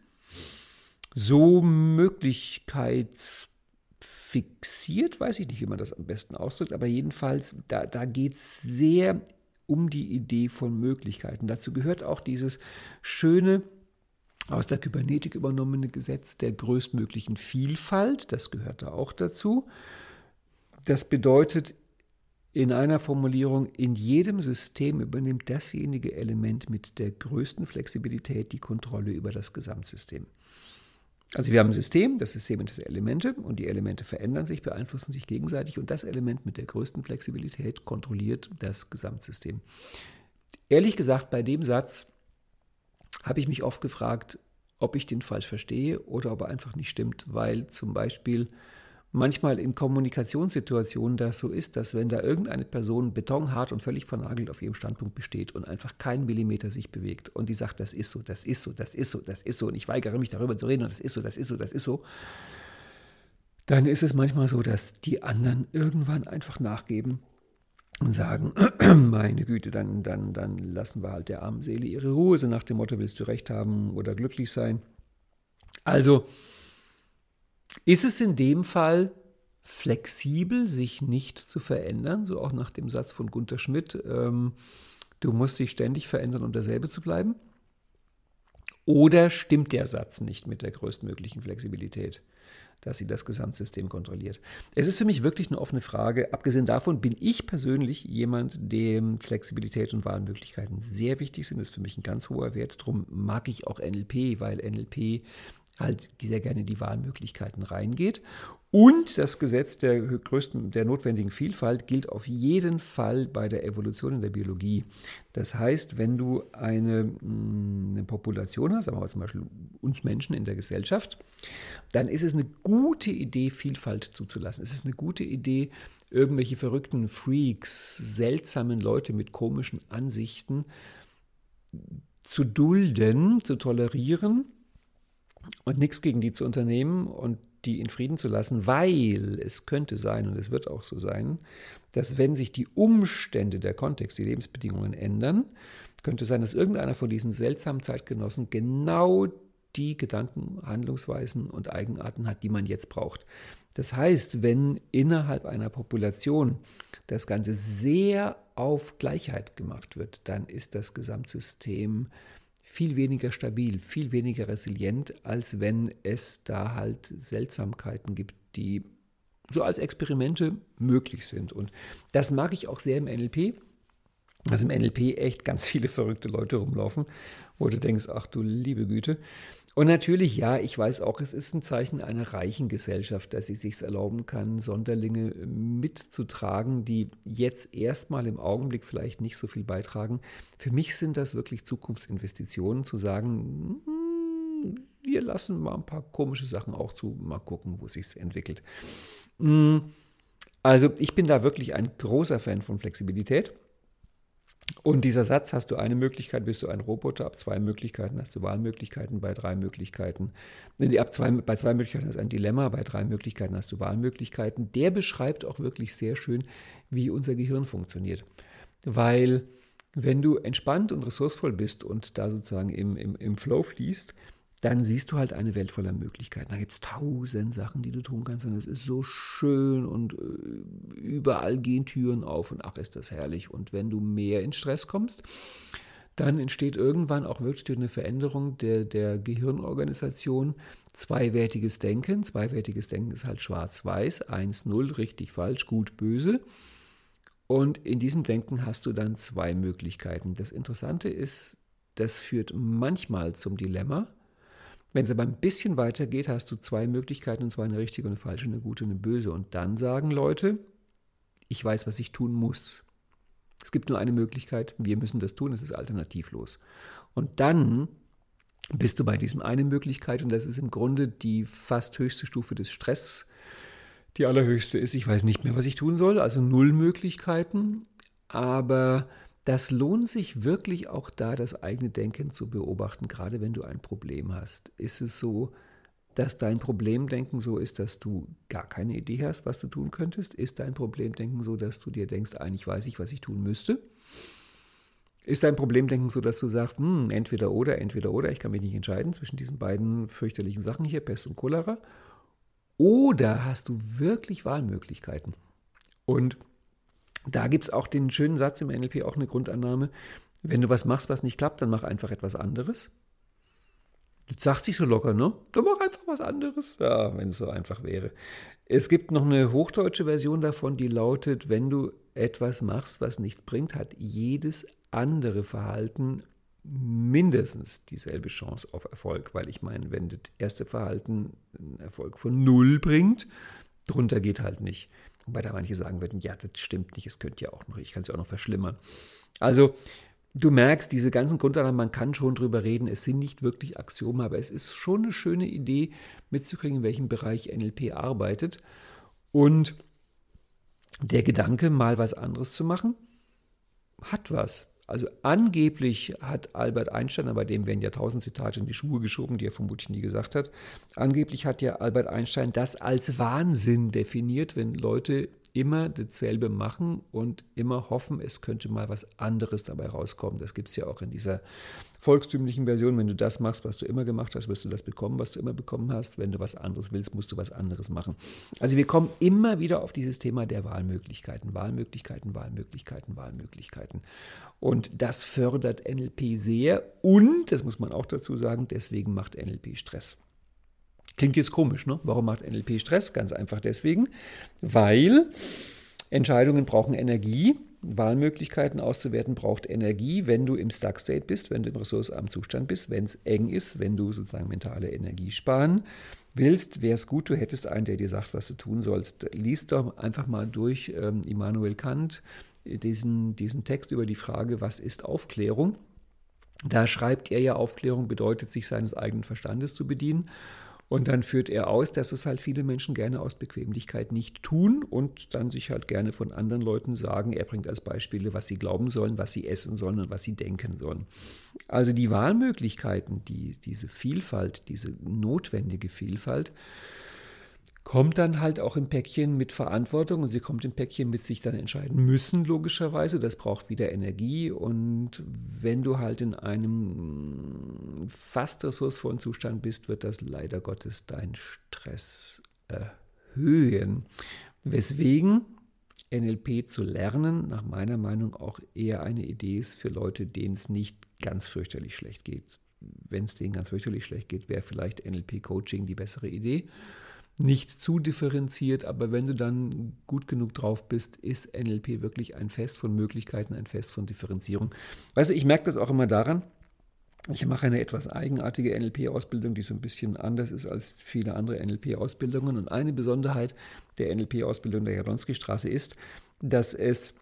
so möglichkeitsfixiert, weiß ich nicht, wie man das am besten ausdrückt, aber jedenfalls, da, da geht es sehr um die Idee von Möglichkeiten. Dazu gehört auch dieses schöne aus der Kybernetik übernommene Gesetz der größtmöglichen Vielfalt, das gehört da auch dazu. Das bedeutet in einer Formulierung, in jedem System übernimmt dasjenige Element mit der größten Flexibilität die Kontrolle über das Gesamtsystem. Also wir haben ein System, das System enthält Elemente und die Elemente verändern sich, beeinflussen sich gegenseitig und das Element mit der größten Flexibilität kontrolliert das Gesamtsystem. Ehrlich gesagt, bei dem Satz habe ich mich oft gefragt, ob ich den falsch verstehe oder ob er einfach nicht stimmt, weil zum Beispiel manchmal in Kommunikationssituationen das so ist, dass wenn da irgendeine Person betonhart und völlig vernagelt auf ihrem Standpunkt besteht und einfach keinen Millimeter sich bewegt und die sagt, das ist so, das ist so, das ist so, das ist so und ich weigere mich darüber zu reden und das ist so, das ist so, das ist so, dann ist es manchmal so, dass die anderen irgendwann einfach nachgeben und sagen, meine Güte, dann, dann, dann lassen wir halt der armen Seele ihre Ruhe, so nach dem Motto, willst du recht haben oder glücklich sein. Also, ist es in dem Fall flexibel, sich nicht zu verändern, so auch nach dem Satz von Gunther Schmidt, ähm, du musst dich ständig verändern, um derselbe zu bleiben? Oder stimmt der Satz nicht mit der größtmöglichen Flexibilität, dass sie das Gesamtsystem kontrolliert? Es ist für mich wirklich eine offene Frage. Abgesehen davon bin ich persönlich jemand, dem Flexibilität und Wahlmöglichkeiten sehr wichtig sind. Das ist für mich ein ganz hoher Wert. Darum mag ich auch NLP, weil NLP halt sehr gerne die Wahlmöglichkeiten reingeht. Und das Gesetz der größten, der notwendigen Vielfalt gilt auf jeden Fall bei der Evolution in der Biologie. Das heißt, wenn du eine, mm, eine Population hast, sagen wir mal zum Beispiel uns Menschen in der Gesellschaft, dann ist es eine gute Idee, Vielfalt zuzulassen. Es ist eine gute Idee, irgendwelche verrückten Freaks, seltsamen Leute mit komischen Ansichten zu dulden, zu tolerieren und nichts gegen die zu unternehmen und die in Frieden zu lassen, weil es könnte sein, und es wird auch so sein, dass wenn sich die Umstände, der Kontext, die Lebensbedingungen ändern, könnte sein, dass irgendeiner von diesen seltsamen Zeitgenossen genau die Gedanken, Handlungsweisen und Eigenarten hat, die man jetzt braucht. Das heißt, wenn innerhalb einer Population das Ganze sehr auf Gleichheit gemacht wird, dann ist das Gesamtsystem viel weniger stabil, viel weniger resilient, als wenn es da halt Seltsamkeiten gibt, die so als Experimente möglich sind. Und das mag ich auch sehr im NLP, dass im NLP echt ganz viele verrückte Leute rumlaufen, wo du denkst, ach du liebe Güte. Und natürlich, ja, ich weiß auch, es ist ein Zeichen einer reichen Gesellschaft, dass sie sich erlauben kann, Sonderlinge mitzutragen, die jetzt erstmal im Augenblick vielleicht nicht so viel beitragen. Für mich sind das wirklich Zukunftsinvestitionen, zu sagen, hm, wir lassen mal ein paar komische Sachen auch zu, mal gucken, wo sich entwickelt. Hm, also ich bin da wirklich ein großer Fan von Flexibilität. Und dieser Satz, hast du eine Möglichkeit, bist du ein Roboter, ab zwei Möglichkeiten hast du Wahlmöglichkeiten, bei drei Möglichkeiten, ab zwei, bei zwei Möglichkeiten hast du ein Dilemma, bei drei Möglichkeiten hast du Wahlmöglichkeiten. Der beschreibt auch wirklich sehr schön, wie unser Gehirn funktioniert. Weil wenn du entspannt und ressourcevoll bist und da sozusagen im, im, im Flow fließt, dann siehst du halt eine Welt voller Möglichkeiten. Da gibt es tausend Sachen, die du tun kannst und es ist so schön und äh, überall gehen Türen auf und ach, ist das herrlich. Und wenn du mehr in Stress kommst, dann entsteht irgendwann auch wirklich eine Veränderung der, der Gehirnorganisation. Zweiwertiges Denken. Zweiwertiges Denken ist halt schwarz-weiß, 1-0, richtig, falsch, gut, böse. Und in diesem Denken hast du dann zwei Möglichkeiten. Das Interessante ist, das führt manchmal zum Dilemma, wenn es aber ein bisschen weiter geht, hast du zwei Möglichkeiten, und zwar eine richtige und eine falsche, eine gute und eine böse. Und dann sagen Leute, ich weiß, was ich tun muss. Es gibt nur eine Möglichkeit, wir müssen das tun, es ist alternativlos. Und dann bist du bei diesem eine Möglichkeit, und das ist im Grunde die fast höchste Stufe des Stresses. Die allerhöchste ist, ich weiß nicht mehr, was ich tun soll, also null Möglichkeiten. Aber das lohnt sich wirklich auch da, das eigene Denken zu beobachten, gerade wenn du ein Problem hast. Ist es so, dass dein Problemdenken so ist, dass du gar keine Idee hast, was du tun könntest? Ist dein Problemdenken so, dass du dir denkst, eigentlich weiß ich, was ich tun müsste? Ist dein Problemdenken so, dass du sagst, hm, entweder oder, entweder oder, ich kann mich nicht entscheiden zwischen diesen beiden fürchterlichen Sachen hier, Pest und Cholera? Oder hast du wirklich Wahlmöglichkeiten? Und da gibt es auch den schönen Satz im NLP, auch eine Grundannahme. Wenn du was machst, was nicht klappt, dann mach einfach etwas anderes. Das sagt sich so locker, ne? Dann mach einfach was anderes. Ja, wenn es so einfach wäre. Es gibt noch eine hochdeutsche Version davon, die lautet, wenn du etwas machst, was nichts bringt, hat jedes andere Verhalten mindestens dieselbe Chance auf Erfolg. Weil ich meine, wenn das erste Verhalten einen Erfolg von null bringt, drunter geht halt nicht. Wobei da manche sagen würden, ja, das stimmt nicht, es könnte ja auch noch, ich kann es ja auch noch verschlimmern. Also du merkst, diese ganzen Grundannahmen, man kann schon drüber reden, es sind nicht wirklich Axiome, aber es ist schon eine schöne Idee mitzukriegen, in welchem Bereich NLP arbeitet. Und der Gedanke, mal was anderes zu machen, hat was. Also angeblich hat Albert Einstein, aber dem werden ja tausend Zitate in die Schuhe geschoben, die er vermutlich nie gesagt hat, angeblich hat ja Albert Einstein das als Wahnsinn definiert, wenn Leute immer dasselbe machen und immer hoffen, es könnte mal was anderes dabei rauskommen. Das gibt es ja auch in dieser volkstümlichen Version. Wenn du das machst, was du immer gemacht hast, wirst du das bekommen, was du immer bekommen hast. Wenn du was anderes willst, musst du was anderes machen. Also wir kommen immer wieder auf dieses Thema der Wahlmöglichkeiten, Wahlmöglichkeiten, Wahlmöglichkeiten, Wahlmöglichkeiten. Und das fördert NLP sehr und, das muss man auch dazu sagen, deswegen macht NLP Stress. Klingt jetzt komisch, ne? Warum macht NLP Stress? Ganz einfach deswegen, weil Entscheidungen brauchen Energie. Wahlmöglichkeiten auszuwerten braucht Energie, wenn du im Stuck-State bist, wenn du im ressourcenarmen Zustand bist, wenn es eng ist, wenn du sozusagen mentale Energie sparen willst, wäre es gut, du hättest einen, der dir sagt, was du tun sollst. Lies doch einfach mal durch ähm, Immanuel Kant diesen, diesen Text über die Frage, was ist Aufklärung? Da schreibt er ja, Aufklärung bedeutet, sich seines eigenen Verstandes zu bedienen. Und dann führt er aus, dass es halt viele Menschen gerne aus Bequemlichkeit nicht tun und dann sich halt gerne von anderen Leuten sagen, er bringt als Beispiele, was sie glauben sollen, was sie essen sollen und was sie denken sollen. Also die Wahlmöglichkeiten, die, diese Vielfalt, diese notwendige Vielfalt, kommt dann halt auch im Päckchen mit Verantwortung und sie kommt im Päckchen mit sich dann entscheiden müssen, logischerweise. Das braucht wieder Energie und wenn du halt in einem fast ressourcevollen Zustand bist, wird das leider Gottes deinen Stress erhöhen. Weswegen NLP zu lernen, nach meiner Meinung auch eher eine Idee ist für Leute, denen es nicht ganz fürchterlich schlecht geht. Wenn es denen ganz fürchterlich schlecht geht, wäre vielleicht NLP-Coaching die bessere Idee nicht zu differenziert, aber wenn du dann gut genug drauf bist, ist NLP wirklich ein Fest von Möglichkeiten, ein Fest von Differenzierung. Weißt du, ich merke das auch immer daran, ich mache eine etwas eigenartige NLP-Ausbildung, die so ein bisschen anders ist als viele andere NLP-Ausbildungen. Und eine Besonderheit der NLP-Ausbildung der Jablonski-Straße ist, dass es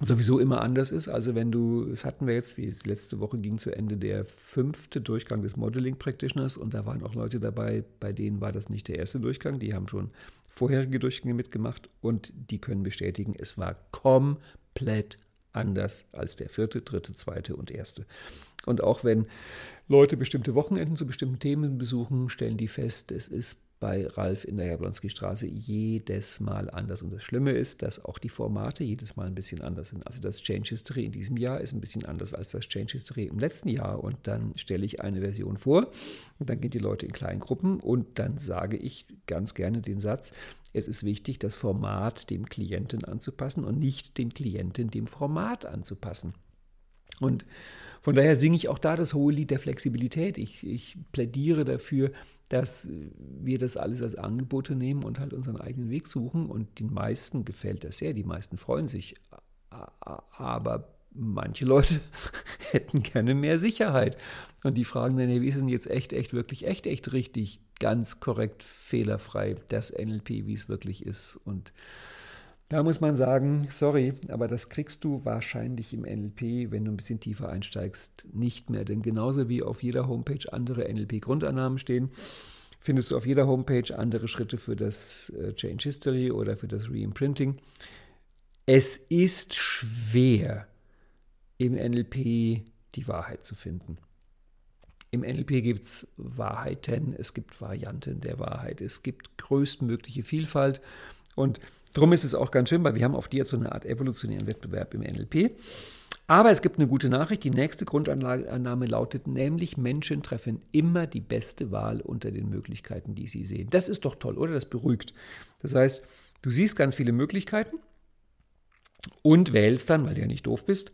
sowieso immer anders ist. Also wenn du, das hatten wir jetzt, wie letzte Woche ging zu Ende der fünfte Durchgang des Modeling Practitioners und da waren auch Leute dabei, bei denen war das nicht der erste Durchgang, die haben schon vorherige Durchgänge mitgemacht und die können bestätigen, es war komplett anders als der vierte, dritte, zweite und erste. Und auch wenn Leute bestimmte Wochenenden zu bestimmten Themen besuchen, stellen die fest, es ist bei Ralf in der Jablonski-Straße jedes Mal anders. Und das Schlimme ist, dass auch die Formate jedes Mal ein bisschen anders sind. Also das Change History in diesem Jahr ist ein bisschen anders als das Change History im letzten Jahr. Und dann stelle ich eine Version vor und dann gehen die Leute in kleinen Gruppen und dann sage ich ganz gerne den Satz, es ist wichtig, das Format dem Klienten anzupassen und nicht den Klienten dem Format anzupassen. Und von daher singe ich auch da das hohe Lied der Flexibilität. Ich, ich plädiere dafür, dass wir das alles als Angebote nehmen und halt unseren eigenen Weg suchen. Und den meisten gefällt das sehr, die meisten freuen sich. Aber manche Leute hätten gerne mehr Sicherheit. Und die fragen dann, wie ist denn jetzt echt, echt, wirklich, echt, echt richtig, ganz korrekt, fehlerfrei, das NLP, wie es wirklich ist. Und da muss man sagen, sorry, aber das kriegst du wahrscheinlich im NLP, wenn du ein bisschen tiefer einsteigst, nicht mehr. Denn genauso wie auf jeder Homepage andere NLP-Grundannahmen stehen, findest du auf jeder Homepage andere Schritte für das äh, Change History oder für das Reimprinting. Es ist schwer, im NLP die Wahrheit zu finden. Im NLP gibt es Wahrheiten, es gibt Varianten der Wahrheit, es gibt größtmögliche Vielfalt und Darum ist es auch ganz schön, weil wir haben auf die jetzt so eine Art evolutionären Wettbewerb im NLP. Aber es gibt eine gute Nachricht. Die nächste Grundannahme lautet nämlich, Menschen treffen immer die beste Wahl unter den Möglichkeiten, die sie sehen. Das ist doch toll, oder? Das beruhigt. Das heißt, du siehst ganz viele Möglichkeiten und wählst dann, weil du ja nicht doof bist,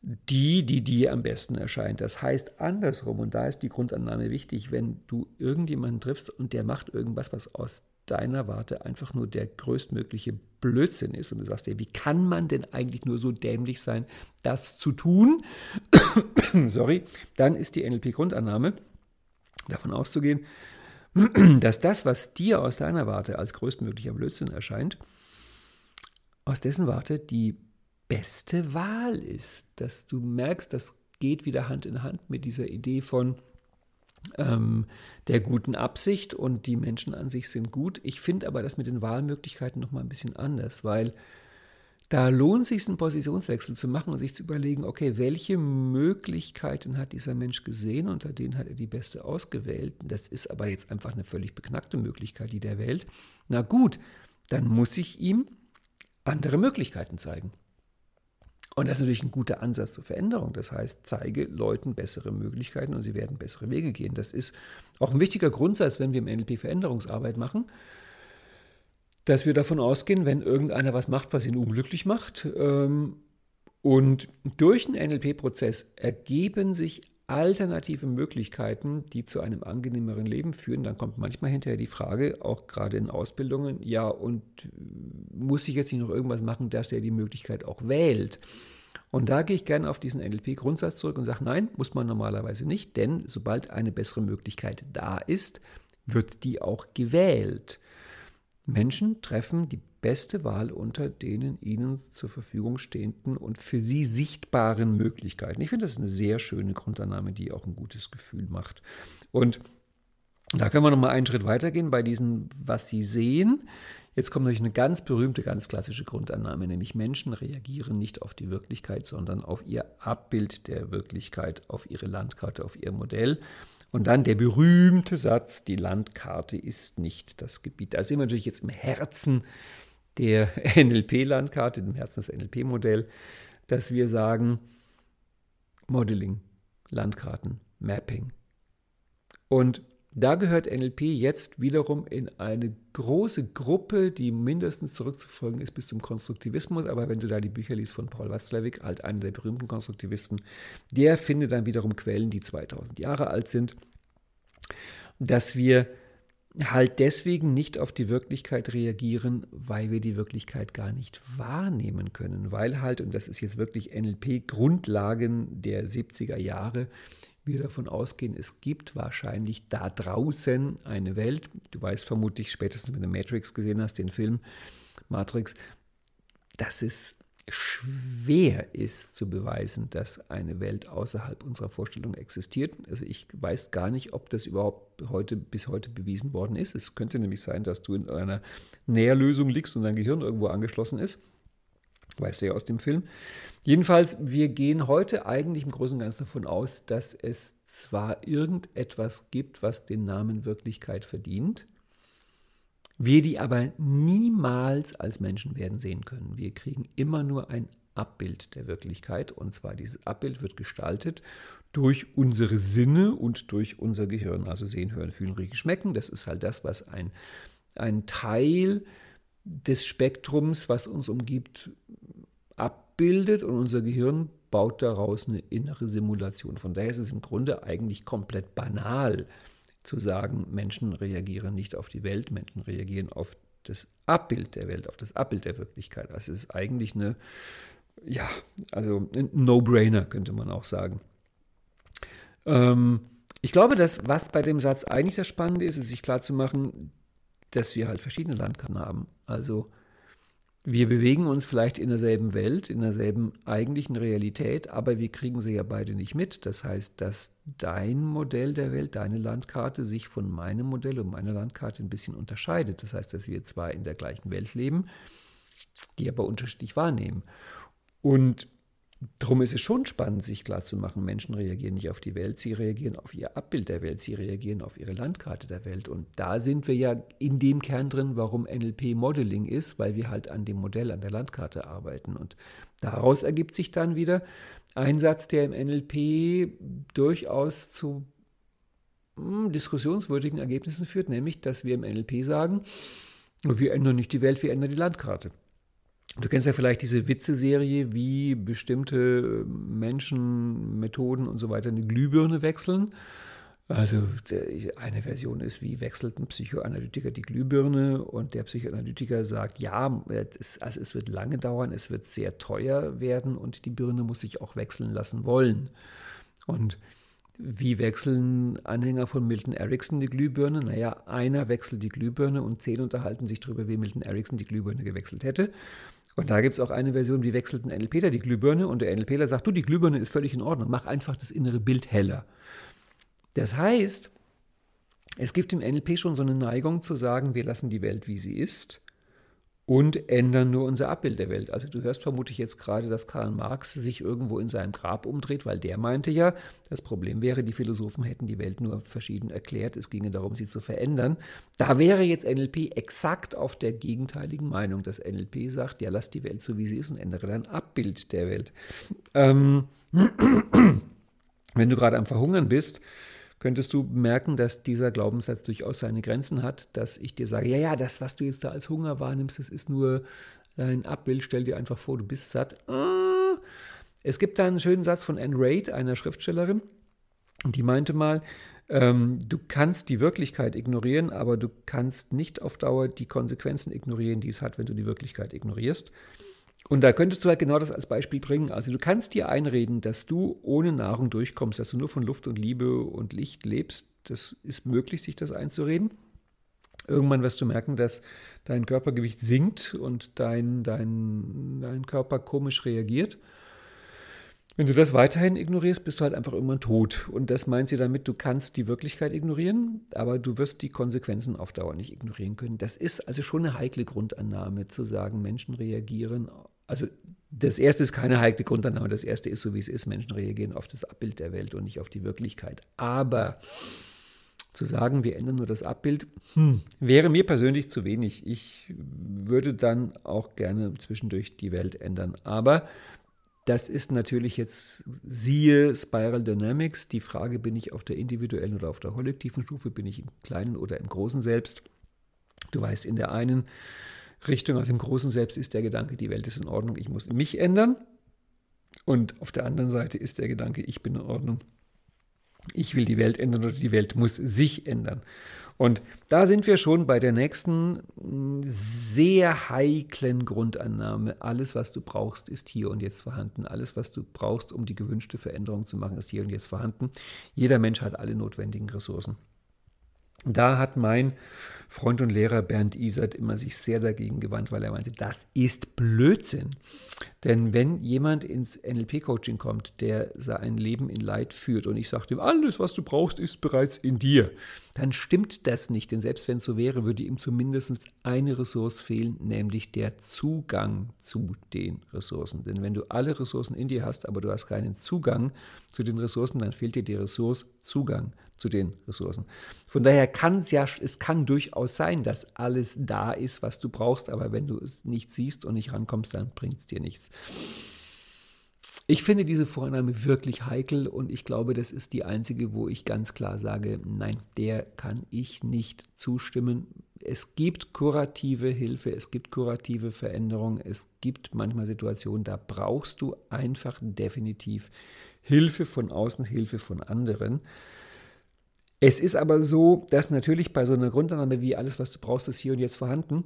die, die dir am besten erscheint. Das heißt andersrum, und da ist die Grundannahme wichtig, wenn du irgendjemanden triffst und der macht irgendwas, was aus deiner Warte einfach nur der größtmögliche Blödsinn ist und du sagst dir, wie kann man denn eigentlich nur so dämlich sein, das zu tun? Sorry, dann ist die NLP-Grundannahme davon auszugehen, dass das, was dir aus deiner Warte als größtmöglicher Blödsinn erscheint, aus dessen Warte die beste Wahl ist. Dass du merkst, das geht wieder Hand in Hand mit dieser Idee von ähm, der guten Absicht und die Menschen an sich sind gut. Ich finde aber das mit den Wahlmöglichkeiten nochmal ein bisschen anders, weil da lohnt es sich, einen Positionswechsel zu machen und sich zu überlegen, okay, welche Möglichkeiten hat dieser Mensch gesehen, unter denen hat er die beste ausgewählt. Das ist aber jetzt einfach eine völlig beknackte Möglichkeit, die der wählt. Na gut, dann muss ich ihm andere Möglichkeiten zeigen. Und das ist natürlich ein guter Ansatz zur Veränderung. Das heißt, zeige Leuten bessere Möglichkeiten und sie werden bessere Wege gehen. Das ist auch ein wichtiger Grundsatz, wenn wir im NLP Veränderungsarbeit machen, dass wir davon ausgehen, wenn irgendeiner was macht, was ihn unglücklich macht, ähm, und durch den NLP-Prozess ergeben sich alternative Möglichkeiten, die zu einem angenehmeren Leben führen, dann kommt manchmal hinterher die Frage, auch gerade in Ausbildungen, ja, und muss ich jetzt nicht noch irgendwas machen, dass er die Möglichkeit auch wählt? Und da gehe ich gerne auf diesen NLP-Grundsatz zurück und sage, nein, muss man normalerweise nicht, denn sobald eine bessere Möglichkeit da ist, wird die auch gewählt. Menschen treffen die beste Wahl unter denen ihnen zur Verfügung stehenden und für sie sichtbaren Möglichkeiten. Ich finde, das ist eine sehr schöne Grundannahme, die auch ein gutes Gefühl macht. Und da können wir noch mal einen Schritt weitergehen bei diesen, was sie sehen. Jetzt kommt natürlich eine ganz berühmte, ganz klassische Grundannahme, nämlich Menschen reagieren nicht auf die Wirklichkeit, sondern auf ihr Abbild der Wirklichkeit, auf ihre Landkarte, auf ihr Modell. Und dann der berühmte Satz, die Landkarte ist nicht das Gebiet. Da sind wir natürlich jetzt im Herzen der NLP-Landkarte, dem Herzen des NLP-Modell, dass wir sagen, Modeling, Landkarten, Mapping. Und da gehört NLP jetzt wiederum in eine große Gruppe, die mindestens zurückzufolgen ist bis zum Konstruktivismus. Aber wenn du da die Bücher liest von Paul Watzlawick, halt einer der berühmten Konstruktivisten, der findet dann wiederum Quellen, die 2000 Jahre alt sind, dass wir halt deswegen nicht auf die Wirklichkeit reagieren, weil wir die Wirklichkeit gar nicht wahrnehmen können, weil halt, und das ist jetzt wirklich NLP-Grundlagen der 70er Jahre, wir davon ausgehen, es gibt wahrscheinlich da draußen eine Welt. Du weißt vermutlich spätestens, wenn du Matrix gesehen hast, den Film Matrix, dass es schwer ist zu beweisen, dass eine Welt außerhalb unserer Vorstellung existiert. Also ich weiß gar nicht, ob das überhaupt heute bis heute bewiesen worden ist. Es könnte nämlich sein, dass du in einer Nährlösung liegst und dein Gehirn irgendwo angeschlossen ist. Weißt du ja aus dem Film. Jedenfalls, wir gehen heute eigentlich im Großen und Ganzen davon aus, dass es zwar irgendetwas gibt, was den Namen Wirklichkeit verdient, wir die aber niemals als Menschen werden sehen können. Wir kriegen immer nur ein Abbild der Wirklichkeit und zwar dieses Abbild wird gestaltet durch unsere Sinne und durch unser Gehirn. Also sehen, hören, fühlen, riechen, schmecken. Das ist halt das, was ein, ein Teil des Spektrums, was uns umgibt, abbildet und unser Gehirn baut daraus eine innere Simulation. Von daher ist es im Grunde eigentlich komplett banal, zu sagen, Menschen reagieren nicht auf die Welt, Menschen reagieren auf das Abbild der Welt, auf das Abbild der Wirklichkeit. Also es ist eigentlich eine, ja, also ein No-Brainer, könnte man auch sagen. Ähm, ich glaube, dass was bei dem Satz eigentlich das Spannende ist, ist sich klarzumachen, dass wir halt verschiedene Landkarten haben. Also wir bewegen uns vielleicht in derselben Welt, in derselben eigentlichen Realität, aber wir kriegen sie ja beide nicht mit. Das heißt, dass dein Modell der Welt, deine Landkarte sich von meinem Modell und meiner Landkarte ein bisschen unterscheidet. Das heißt, dass wir zwar in der gleichen Welt leben, die aber unterschiedlich wahrnehmen. Und Darum ist es schon spannend, sich klarzumachen, Menschen reagieren nicht auf die Welt, sie reagieren auf ihr Abbild der Welt, sie reagieren auf ihre Landkarte der Welt. Und da sind wir ja in dem Kern drin, warum NLP Modeling ist, weil wir halt an dem Modell, an der Landkarte arbeiten. Und daraus ergibt sich dann wieder ein Satz, der im NLP durchaus zu hm, diskussionswürdigen Ergebnissen führt, nämlich, dass wir im NLP sagen, wir ändern nicht die Welt, wir ändern die Landkarte. Du kennst ja vielleicht diese Witze-Serie, wie bestimmte Menschen, Methoden und so weiter eine Glühbirne wechseln. Also eine Version ist, wie wechselt ein Psychoanalytiker die Glühbirne und der Psychoanalytiker sagt, ja, es, also es wird lange dauern, es wird sehr teuer werden und die Birne muss sich auch wechseln lassen wollen. Und wie wechseln Anhänger von Milton Erickson die Glühbirne? Naja, einer wechselt die Glühbirne und zehn unterhalten sich darüber, wie Milton Erickson die Glühbirne gewechselt hätte. Und da gibt es auch eine Version, wie wechselt ein NLPler die Glühbirne und der NLPler sagt, du, die Glühbirne ist völlig in Ordnung, mach einfach das innere Bild heller. Das heißt, es gibt im NLP schon so eine Neigung zu sagen, wir lassen die Welt, wie sie ist und ändern nur unser Abbild der Welt. Also du hörst vermutlich jetzt gerade, dass Karl Marx sich irgendwo in seinem Grab umdreht, weil der meinte ja, das Problem wäre, die Philosophen hätten die Welt nur verschieden erklärt, es ginge darum, sie zu verändern. Da wäre jetzt NLP exakt auf der gegenteiligen Meinung. Das NLP sagt, ja, lass die Welt so, wie sie ist und ändere dein Abbild der Welt. Ähm, wenn du gerade am Verhungern bist, könntest du merken, dass dieser Glaubenssatz durchaus seine Grenzen hat, dass ich dir sage, ja, ja, das, was du jetzt da als Hunger wahrnimmst, das ist nur ein Abbild, stell dir einfach vor, du bist satt. Ah. Es gibt da einen schönen Satz von Anne Raid, einer Schriftstellerin, die meinte mal, ähm, du kannst die Wirklichkeit ignorieren, aber du kannst nicht auf Dauer die Konsequenzen ignorieren, die es hat, wenn du die Wirklichkeit ignorierst. Und da könntest du halt genau das als Beispiel bringen. Also du kannst dir einreden, dass du ohne Nahrung durchkommst, dass du nur von Luft und Liebe und Licht lebst. Das ist möglich, sich das einzureden. Irgendwann wirst du merken, dass dein Körpergewicht sinkt und dein, dein, dein Körper komisch reagiert. Wenn du das weiterhin ignorierst, bist du halt einfach irgendwann tot. Und das meint sie damit, du kannst die Wirklichkeit ignorieren, aber du wirst die Konsequenzen auf Dauer nicht ignorieren können. Das ist also schon eine heikle Grundannahme, zu sagen, Menschen reagieren. Also das erste ist keine heikle Grundannahme, das erste ist so, wie es ist. Menschen reagieren auf das Abbild der Welt und nicht auf die Wirklichkeit. Aber zu sagen, wir ändern nur das Abbild, hm, wäre mir persönlich zu wenig. Ich würde dann auch gerne zwischendurch die Welt ändern. Aber das ist natürlich jetzt, siehe Spiral Dynamics, die Frage, bin ich auf der individuellen oder auf der kollektiven Stufe, bin ich im kleinen oder im großen Selbst. Du weißt, in der einen Richtung, also im großen Selbst, ist der Gedanke, die Welt ist in Ordnung, ich muss mich ändern. Und auf der anderen Seite ist der Gedanke, ich bin in Ordnung, ich will die Welt ändern oder die Welt muss sich ändern. Und da sind wir schon bei der nächsten mm, sehr heiklen Grundannahme. Alles, was du brauchst, ist hier und jetzt vorhanden. Alles, was du brauchst, um die gewünschte Veränderung zu machen, ist hier und jetzt vorhanden. Jeder Mensch hat alle notwendigen Ressourcen. Da hat mein Freund und Lehrer Bernd Isert immer sich sehr dagegen gewandt, weil er meinte, das ist Blödsinn. Denn wenn jemand ins NLP-Coaching kommt, der sein Leben in Leid führt und ich sage ihm, alles, was du brauchst, ist bereits in dir, dann stimmt das nicht. Denn selbst wenn es so wäre, würde ihm zumindest eine Ressource fehlen, nämlich der Zugang zu den Ressourcen. Denn wenn du alle Ressourcen in dir hast, aber du hast keinen Zugang zu den Ressourcen, dann fehlt dir die Ressource Zugang zu den Ressourcen. Von daher kann es ja, es kann durchaus sein, dass alles da ist, was du brauchst, aber wenn du es nicht siehst und nicht rankommst, dann bringt es dir nichts. Ich finde diese Vorname wirklich heikel und ich glaube, das ist die einzige, wo ich ganz klar sage, nein, der kann ich nicht zustimmen. Es gibt kurative Hilfe, es gibt kurative Veränderungen, es gibt manchmal Situationen, da brauchst du einfach definitiv Hilfe von außen, Hilfe von anderen. Es ist aber so, dass natürlich bei so einer Grundannahme wie alles, was du brauchst, ist hier und jetzt vorhanden.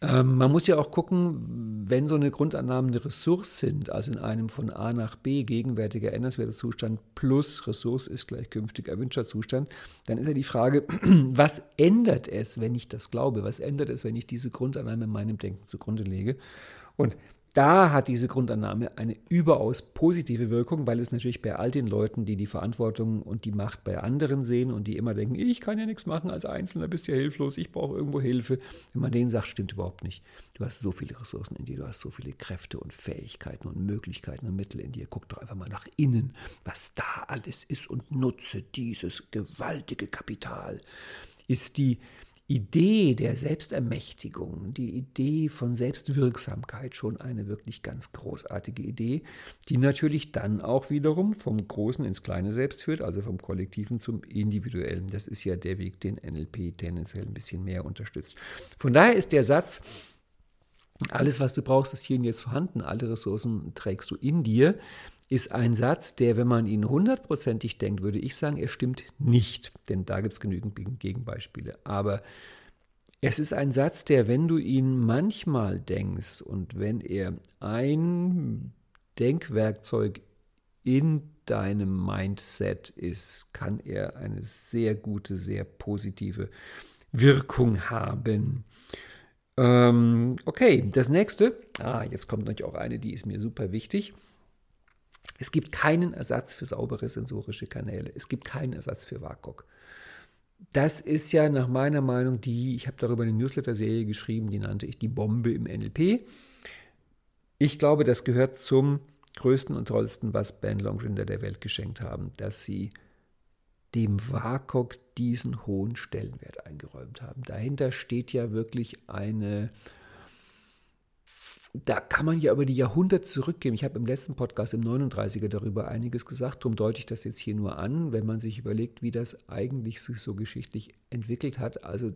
Ähm, man muss ja auch gucken, wenn so eine Grundannahme eine Ressource sind, also in einem von A nach B gegenwärtiger ändernswerter Zustand plus Ressource ist gleich künftig erwünschter Zustand, dann ist ja die Frage, was ändert es, wenn ich das glaube? Was ändert es, wenn ich diese Grundannahme in meinem Denken zugrunde lege? Und da hat diese Grundannahme eine überaus positive Wirkung, weil es natürlich bei all den Leuten, die die Verantwortung und die Macht bei anderen sehen und die immer denken, ich kann ja nichts machen als Einzelner, bist ja hilflos, ich brauche irgendwo Hilfe. Wenn man denen sagt, stimmt überhaupt nicht. Du hast so viele Ressourcen in dir, du hast so viele Kräfte und Fähigkeiten und Möglichkeiten und Mittel in dir. Guck doch einfach mal nach innen, was da alles ist und nutze dieses gewaltige Kapital. Ist die Idee der Selbstermächtigung, die Idee von Selbstwirksamkeit schon eine wirklich ganz großartige Idee, die natürlich dann auch wiederum vom Großen ins Kleine Selbst führt, also vom Kollektiven zum Individuellen. Das ist ja der Weg, den NLP tendenziell ein bisschen mehr unterstützt. Von daher ist der Satz, alles, was du brauchst, ist hier und jetzt vorhanden. Alle Ressourcen trägst du in dir, ist ein Satz, der, wenn man ihn hundertprozentig denkt, würde ich sagen, er stimmt nicht. Denn da gibt es genügend Gegenbeispiele. Aber es ist ein Satz, der, wenn du ihn manchmal denkst und wenn er ein Denkwerkzeug in deinem Mindset ist, kann er eine sehr gute, sehr positive Wirkung haben. Ähm, okay, das nächste. Ah, jetzt kommt natürlich auch eine, die ist mir super wichtig. Es gibt keinen Ersatz für saubere sensorische Kanäle. Es gibt keinen Ersatz für WAKOK. Das ist ja nach meiner Meinung die, ich habe darüber eine Newsletter-Serie geschrieben, die nannte ich die Bombe im NLP. Ich glaube, das gehört zum größten und tollsten, was Ben Longrinder der Welt geschenkt haben, dass sie dem WAKOK diesen hohen Stellenwert eingeräumt haben. Dahinter steht ja wirklich eine da kann man ja über die Jahrhunderte zurückgehen. Ich habe im letzten Podcast im 39er darüber einiges gesagt, darum deute ich das jetzt hier nur an, wenn man sich überlegt, wie das eigentlich sich so geschichtlich entwickelt hat. Also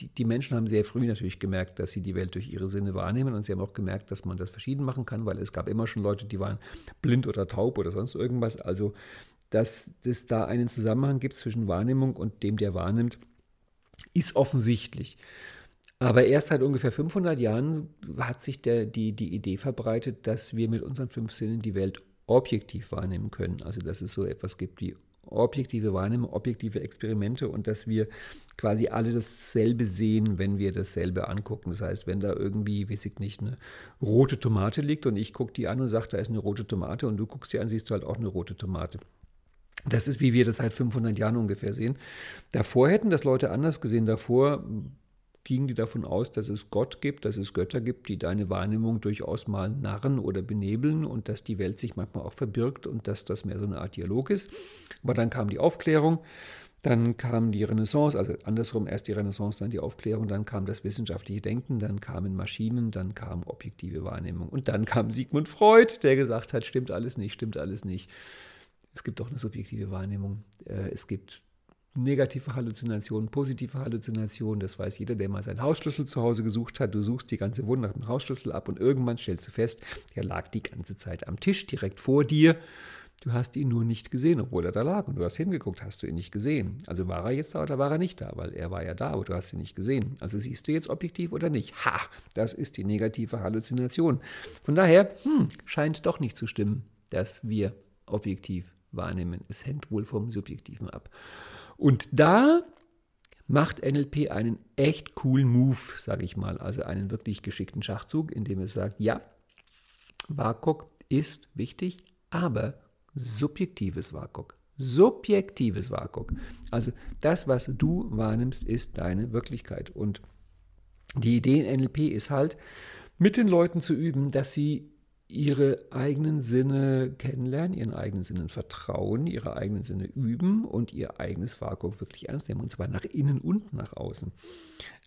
die, die Menschen haben sehr früh natürlich gemerkt, dass sie die Welt durch ihre Sinne wahrnehmen und sie haben auch gemerkt, dass man das verschieden machen kann, weil es gab immer schon Leute, die waren blind oder taub oder sonst irgendwas. Also dass es da einen Zusammenhang gibt zwischen Wahrnehmung und dem, der wahrnimmt, ist offensichtlich. Aber erst seit ungefähr 500 Jahren hat sich der, die, die Idee verbreitet, dass wir mit unseren fünf Sinnen die Welt objektiv wahrnehmen können. Also dass es so etwas gibt wie objektive Wahrnehmung, objektive Experimente und dass wir quasi alle dasselbe sehen, wenn wir dasselbe angucken. Das heißt, wenn da irgendwie, weiß ich nicht, eine rote Tomate liegt und ich gucke die an und sage, da ist eine rote Tomate und du guckst sie an, siehst du halt auch eine rote Tomate. Das ist, wie wir das seit 500 Jahren ungefähr sehen. Davor hätten das Leute anders gesehen. Davor gingen die davon aus, dass es Gott gibt, dass es Götter gibt, die deine Wahrnehmung durchaus mal narren oder benebeln und dass die Welt sich manchmal auch verbirgt und dass das mehr so eine Art Dialog ist. Aber dann kam die Aufklärung, dann kam die Renaissance, also andersrum erst die Renaissance, dann die Aufklärung, dann kam das wissenschaftliche Denken, dann kamen Maschinen, dann kam objektive Wahrnehmung und dann kam Sigmund Freud, der gesagt hat, stimmt alles nicht, stimmt alles nicht. Es gibt doch eine subjektive Wahrnehmung. Äh, es gibt negative Halluzinationen, positive Halluzinationen. Das weiß jeder, der mal seinen Hausschlüssel zu Hause gesucht hat. Du suchst die ganze Wohnung nach dem Hausschlüssel ab und irgendwann stellst du fest, der lag die ganze Zeit am Tisch direkt vor dir. Du hast ihn nur nicht gesehen, obwohl er da lag und du hast hingeguckt, hast du ihn nicht gesehen. Also war er jetzt da oder war er nicht da, weil er war ja da, aber du hast ihn nicht gesehen. Also siehst du jetzt objektiv oder nicht? Ha, das ist die negative Halluzination. Von daher hm, scheint doch nicht zu stimmen, dass wir objektiv wahrnehmen. Es hängt wohl vom Subjektiven ab. Und da macht NLP einen echt coolen Move, sage ich mal, also einen wirklich geschickten Schachzug, indem es sagt, ja, WAKOK ist wichtig, aber subjektives WAKOK. Subjektives WAKOK. Also das, was du wahrnimmst, ist deine Wirklichkeit. Und die Idee in NLP ist halt, mit den Leuten zu üben, dass sie ihre eigenen Sinne kennenlernen, ihren eigenen Sinnen vertrauen, ihre eigenen Sinne üben und ihr eigenes Vakuum wirklich ernst nehmen, und zwar nach innen und nach außen.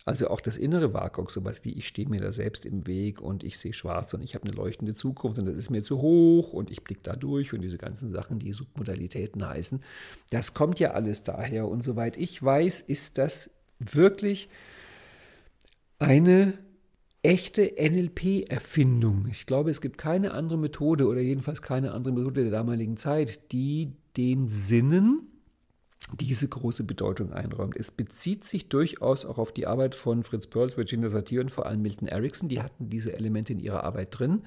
Also auch das innere Vakuum, sowas wie ich stehe mir da selbst im Weg und ich sehe schwarz und ich habe eine leuchtende Zukunft und das ist mir zu hoch und ich blicke da durch und diese ganzen Sachen, die Submodalitäten heißen, das kommt ja alles daher und soweit ich weiß, ist das wirklich eine echte NLP-Erfindung. Ich glaube, es gibt keine andere Methode oder jedenfalls keine andere Methode der damaligen Zeit, die den Sinnen diese große Bedeutung einräumt. Es bezieht sich durchaus auch auf die Arbeit von Fritz Perls, Virginia Satir und vor allem Milton Erickson. Die hatten diese Elemente in ihrer Arbeit drin,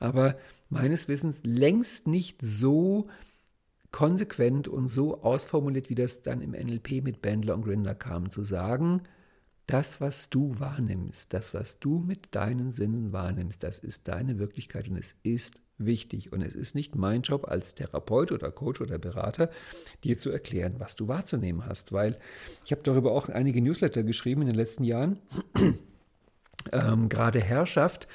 aber meines Wissens längst nicht so konsequent und so ausformuliert, wie das dann im NLP mit Bandler und Grinder kam, zu sagen, das, was du wahrnimmst, das, was du mit deinen Sinnen wahrnimmst, das ist deine Wirklichkeit und es ist wichtig. Und es ist nicht mein Job als Therapeut oder Coach oder Berater, dir zu erklären, was du wahrzunehmen hast, weil ich habe darüber auch einige Newsletter geschrieben in den letzten Jahren. ähm, gerade Herrschaft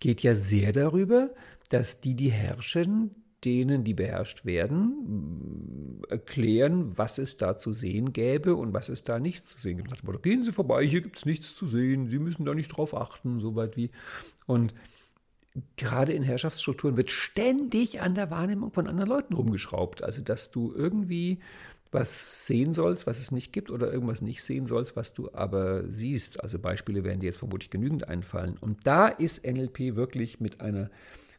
geht ja sehr darüber, dass die, die herrschen, denen, die beherrscht werden, erklären, was es da zu sehen gäbe und was es da nicht zu sehen gibt. Aber gehen Sie vorbei, hier gibt es nichts zu sehen, Sie müssen da nicht drauf achten, soweit wie. Und gerade in Herrschaftsstrukturen wird ständig an der Wahrnehmung von anderen Leuten rumgeschraubt. Also, dass du irgendwie was sehen sollst, was es nicht gibt, oder irgendwas nicht sehen sollst, was du aber siehst. Also Beispiele werden dir jetzt vermutlich genügend einfallen. Und da ist NLP wirklich mit einer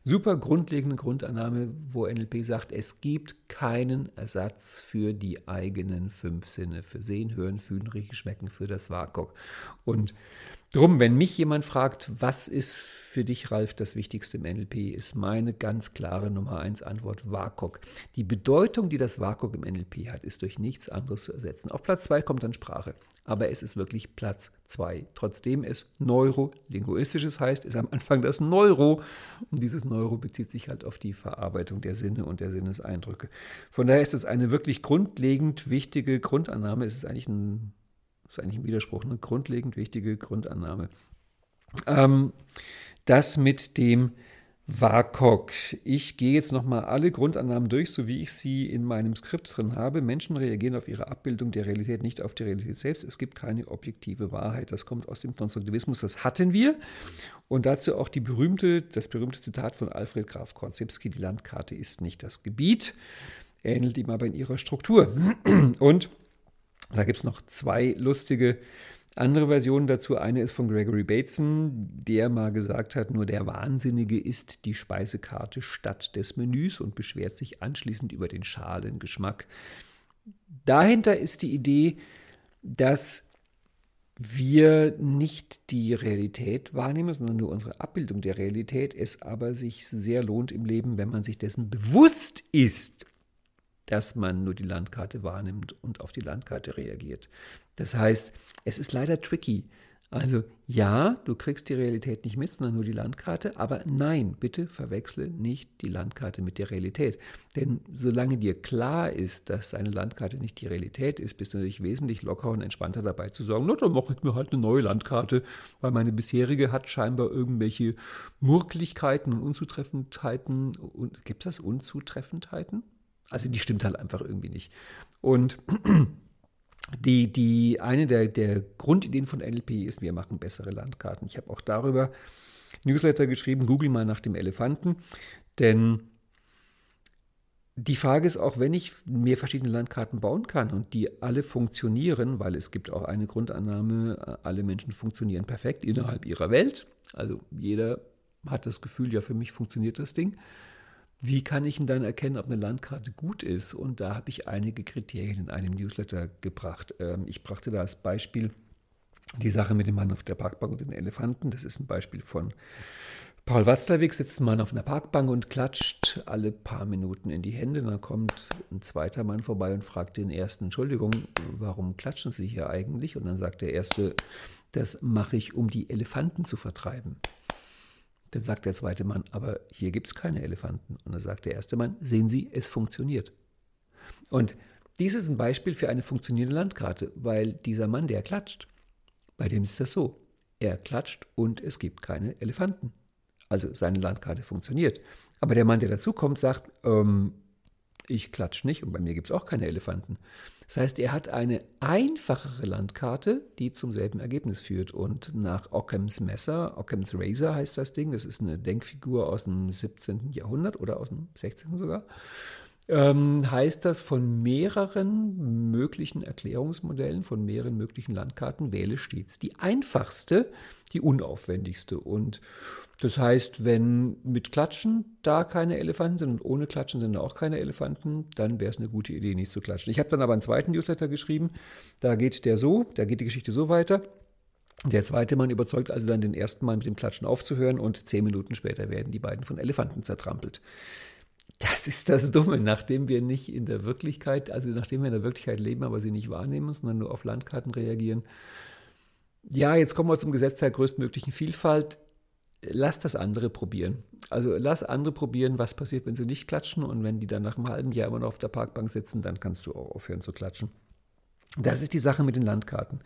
super grundlegenden Grundannahme, wo NLP sagt, es gibt keinen Ersatz für die eigenen fünf Sinne, für Sehen, Hören, Fühlen, Riechen, Schmecken, für das WAKOK. Und Drum, wenn mich jemand fragt, was ist für dich, Ralf, das Wichtigste im NLP, ist meine ganz klare Nummer eins Antwort WAKOK. Die Bedeutung, die das WAKOK im NLP hat, ist durch nichts anderes zu ersetzen. Auf Platz zwei kommt dann Sprache, aber es ist wirklich Platz zwei. Trotzdem es neurolinguistisches heißt, ist am Anfang das Neuro und dieses Neuro bezieht sich halt auf die Verarbeitung der Sinne und der Sinneseindrücke. Von daher ist es eine wirklich grundlegend wichtige Grundannahme. Es ist eigentlich ein ist eigentlich ein Widerspruch, eine grundlegend wichtige Grundannahme. Ähm, das mit dem WAKOK. Ich gehe jetzt nochmal alle Grundannahmen durch, so wie ich sie in meinem Skript drin habe. Menschen reagieren auf ihre Abbildung der Realität, nicht auf die Realität selbst. Es gibt keine objektive Wahrheit. Das kommt aus dem Konstruktivismus, das hatten wir. Und dazu auch die berühmte, das berühmte Zitat von Alfred Graf Korzybski, die Landkarte ist nicht das Gebiet, ähnelt ihm aber in ihrer Struktur. Und da gibt es noch zwei lustige andere Versionen dazu. Eine ist von Gregory Bateson, der mal gesagt hat, nur der Wahnsinnige isst die Speisekarte statt des Menüs und beschwert sich anschließend über den schalen Geschmack. Dahinter ist die Idee, dass wir nicht die Realität wahrnehmen, sondern nur unsere Abbildung der Realität, es aber sich sehr lohnt im Leben, wenn man sich dessen bewusst ist, dass man nur die Landkarte wahrnimmt und auf die Landkarte reagiert. Das heißt, es ist leider tricky. Also ja, du kriegst die Realität nicht mit, sondern nur die Landkarte, aber nein, bitte verwechsle nicht die Landkarte mit der Realität. Denn solange dir klar ist, dass eine Landkarte nicht die Realität ist, bist du natürlich wesentlich lockerer und entspannter dabei zu sagen, na, dann mache ich mir halt eine neue Landkarte, weil meine bisherige hat scheinbar irgendwelche Murklichkeiten und Unzutreffendheiten. Und, Gibt es das Unzutreffendheiten? Also die stimmt halt einfach irgendwie nicht. Und die, die, eine der, der Grundideen von NLP ist, wir machen bessere Landkarten. Ich habe auch darüber Newsletter geschrieben, google mal nach dem Elefanten, denn die Frage ist auch, wenn ich mehr verschiedene Landkarten bauen kann und die alle funktionieren, weil es gibt auch eine Grundannahme, alle Menschen funktionieren perfekt innerhalb ihrer Welt. Also jeder hat das Gefühl, ja, für mich funktioniert das Ding. Wie kann ich denn dann erkennen, ob eine Landkarte gut ist? Und da habe ich einige Kriterien in einem Newsletter gebracht. Ähm, ich brachte da als Beispiel die Sache mit dem Mann auf der Parkbank und den Elefanten. Das ist ein Beispiel von Paul Watzlawick. Sitzt ein Mann auf einer Parkbank und klatscht alle paar Minuten in die Hände. Dann kommt ein zweiter Mann vorbei und fragt den ersten, Entschuldigung, warum klatschen Sie hier eigentlich? Und dann sagt der erste, das mache ich, um die Elefanten zu vertreiben. Dann sagt der zweite Mann, aber hier gibt es keine Elefanten. Und dann sagt der erste Mann, sehen Sie, es funktioniert. Und dies ist ein Beispiel für eine funktionierende Landkarte, weil dieser Mann, der klatscht, bei dem ist das so. Er klatscht und es gibt keine Elefanten. Also seine Landkarte funktioniert. Aber der Mann, der dazukommt, sagt, ähm, ich klatsche nicht und bei mir gibt es auch keine Elefanten. Das heißt, er hat eine einfachere Landkarte, die zum selben Ergebnis führt. Und nach Ockhams Messer, Ockhams Razor heißt das Ding, das ist eine Denkfigur aus dem 17. Jahrhundert oder aus dem 16. sogar, ähm, heißt das von mehreren möglichen Erklärungsmodellen, von mehreren möglichen Landkarten, wähle stets die einfachste, die unaufwendigste. Und das heißt, wenn mit Klatschen da keine Elefanten sind und ohne Klatschen sind auch keine Elefanten, dann wäre es eine gute Idee, nicht zu klatschen. Ich habe dann aber einen zweiten Newsletter geschrieben, da geht der so, da geht die Geschichte so weiter. Der zweite Mann überzeugt also dann den ersten Mann mit dem Klatschen aufzuhören und zehn Minuten später werden die beiden von Elefanten zertrampelt. Das ist das Dumme, nachdem wir nicht in der Wirklichkeit, also nachdem wir in der Wirklichkeit leben, aber sie nicht wahrnehmen, sondern nur auf Landkarten reagieren. Ja, jetzt kommen wir zum Gesetz der größtmöglichen Vielfalt. Lass das andere probieren. Also lass andere probieren, was passiert, wenn sie nicht klatschen und wenn die dann nach einem halben Jahr immer noch auf der Parkbank sitzen, dann kannst du auch aufhören zu klatschen. Das ist die Sache mit den Landkarten.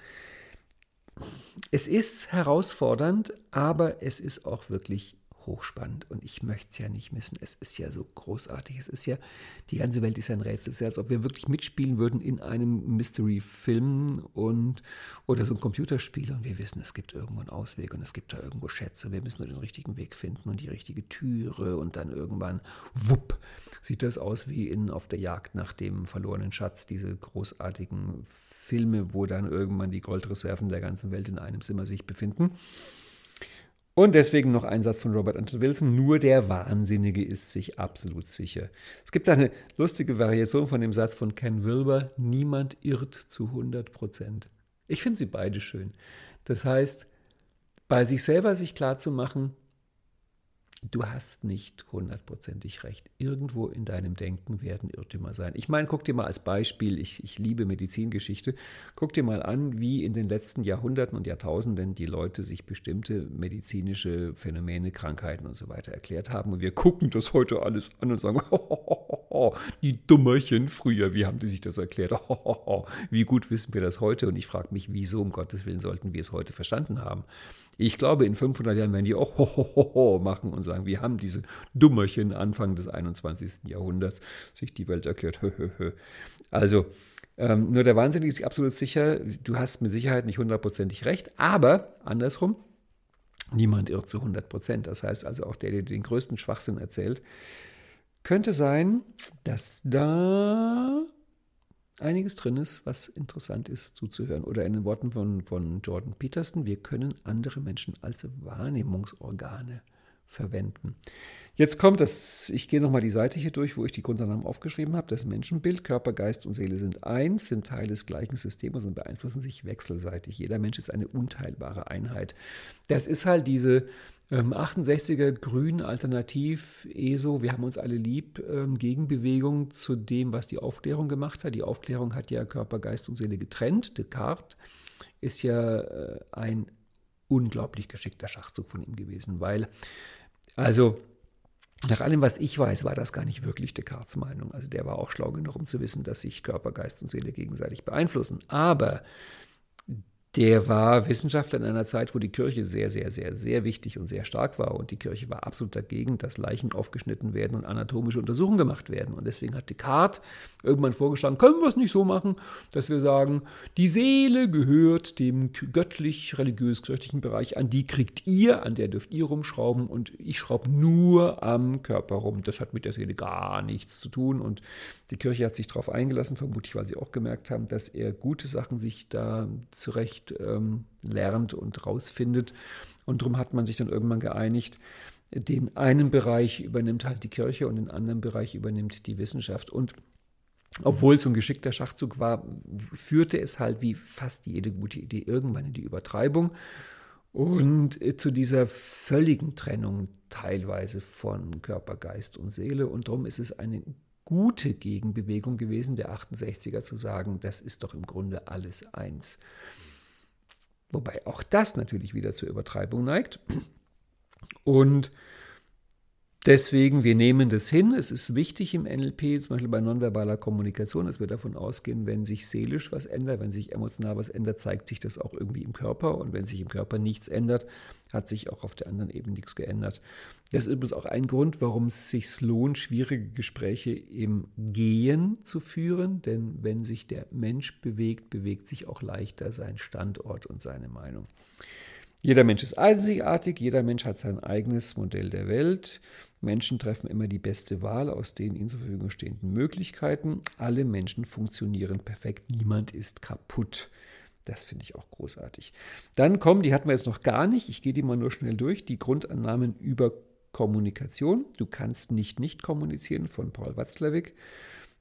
Es ist herausfordernd, aber es ist auch wirklich hochspannend und ich möchte es ja nicht missen. Es ist ja so großartig. Es ist ja, die ganze Welt ist ja ein Rätsel. Es ist ja, als ob wir wirklich mitspielen würden in einem Mystery-Film und oder so ein Computerspiel und wir wissen, es gibt irgendwo einen Ausweg und es gibt da irgendwo Schätze. Wir müssen nur den richtigen Weg finden und die richtige Türe und dann irgendwann, wupp, sieht das aus wie in Auf der Jagd nach dem verlorenen Schatz, diese großartigen Filme, wo dann irgendwann die Goldreserven der ganzen Welt in einem Zimmer sich befinden. Und deswegen noch ein Satz von Robert Anton Wilson, nur der Wahnsinnige ist sich absolut sicher. Es gibt eine lustige Variation von dem Satz von Ken Wilber, niemand irrt zu 100 Prozent. Ich finde sie beide schön. Das heißt, bei sich selber sich klar zu machen, du hast nicht hundertprozentig recht. Irgendwo in deinem Denken werden Irrtümer sein. Ich meine, guck dir mal als Beispiel, ich, ich liebe Medizingeschichte, guck dir mal an, wie in den letzten Jahrhunderten und Jahrtausenden die Leute sich bestimmte medizinische Phänomene, Krankheiten und so weiter erklärt haben. Und wir gucken das heute alles an und sagen, die Dummerchen früher, wie haben die sich das erklärt? wie gut wissen wir das heute? Und ich frage mich, wieso um Gottes Willen sollten wir es heute verstanden haben? Ich glaube, in 500 Jahren werden die auch ho, ho, ho, ho machen und sagen, wir haben diese Dummerchen Anfang des 21. Jahrhunderts sich die Welt erklärt. also, ähm, nur der Wahnsinnige ist absolut sicher, du hast mit Sicherheit nicht hundertprozentig recht, aber andersrum, niemand irrt zu 100 Prozent. Das heißt also auch der, der den größten Schwachsinn erzählt, könnte sein, dass da einiges drin ist, was interessant ist zuzuhören. Oder in den Worten von, von Jordan Peterson, wir können andere Menschen als Wahrnehmungsorgane verwenden. Jetzt kommt das, ich gehe nochmal die Seite hier durch, wo ich die Grundannahmen aufgeschrieben habe. Das Menschenbild, Körper, Geist und Seele sind eins, sind Teil des gleichen Systems und beeinflussen sich wechselseitig. Jeder Mensch ist eine unteilbare Einheit. Das ist halt diese ähm, 68er Grün Alternativ ESO, wir haben uns alle lieb, ähm, Gegenbewegung zu dem, was die Aufklärung gemacht hat. Die Aufklärung hat ja Körper, Geist und Seele getrennt. Descartes ist ja äh, ein unglaublich geschickter Schachzug von ihm gewesen, weil, also nach allem, was ich weiß, war das gar nicht wirklich Descartes Meinung. Also der war auch schlau genug, um zu wissen, dass sich Körper, Geist und Seele gegenseitig beeinflussen. Aber der war Wissenschaftler in einer Zeit, wo die Kirche sehr, sehr, sehr, sehr wichtig und sehr stark war. Und die Kirche war absolut dagegen, dass Leichen aufgeschnitten werden und anatomische Untersuchungen gemacht werden. Und deswegen hat Descartes irgendwann vorgeschlagen, können wir es nicht so machen, dass wir sagen, die Seele gehört dem göttlich-religiös-kirchlichen Bereich an, die kriegt ihr, an der dürft ihr rumschrauben und ich schraube nur am Körper rum. Das hat mit der Seele gar nichts zu tun. Und die Kirche hat sich darauf eingelassen, vermutlich, weil sie auch gemerkt haben, dass er gute Sachen sich da zurecht ähm, lernt und rausfindet. Und darum hat man sich dann irgendwann geeinigt, den einen Bereich übernimmt halt die Kirche und den anderen Bereich übernimmt die Wissenschaft. Und obwohl es ein geschickter Schachzug war, führte es halt wie fast jede gute Idee irgendwann in die Übertreibung und äh, zu dieser völligen Trennung teilweise von Körper, Geist und Seele. Und darum ist es eine gute Gegenbewegung gewesen, der 68er zu sagen, das ist doch im Grunde alles eins. Wobei auch das natürlich wieder zur Übertreibung neigt. Und deswegen, wir nehmen das hin. Es ist wichtig im NLP, zum Beispiel bei nonverbaler Kommunikation, dass wir davon ausgehen, wenn sich seelisch was ändert, wenn sich emotional was ändert, zeigt sich das auch irgendwie im Körper. Und wenn sich im Körper nichts ändert, hat sich auch auf der anderen Ebene nichts geändert. Das ist übrigens auch ein Grund, warum es sich lohnt, schwierige Gespräche im Gehen zu führen. Denn wenn sich der Mensch bewegt, bewegt sich auch leichter sein Standort und seine Meinung. Jeder Mensch ist einzigartig, jeder Mensch hat sein eigenes Modell der Welt. Menschen treffen immer die beste Wahl aus den ihnen zur Verfügung stehenden Möglichkeiten. Alle Menschen funktionieren perfekt, niemand ist kaputt. Das finde ich auch großartig. Dann kommen, die hatten wir jetzt noch gar nicht, ich gehe die mal nur schnell durch, die Grundannahmen über Kommunikation. Du kannst nicht nicht kommunizieren von Paul Watzlawick.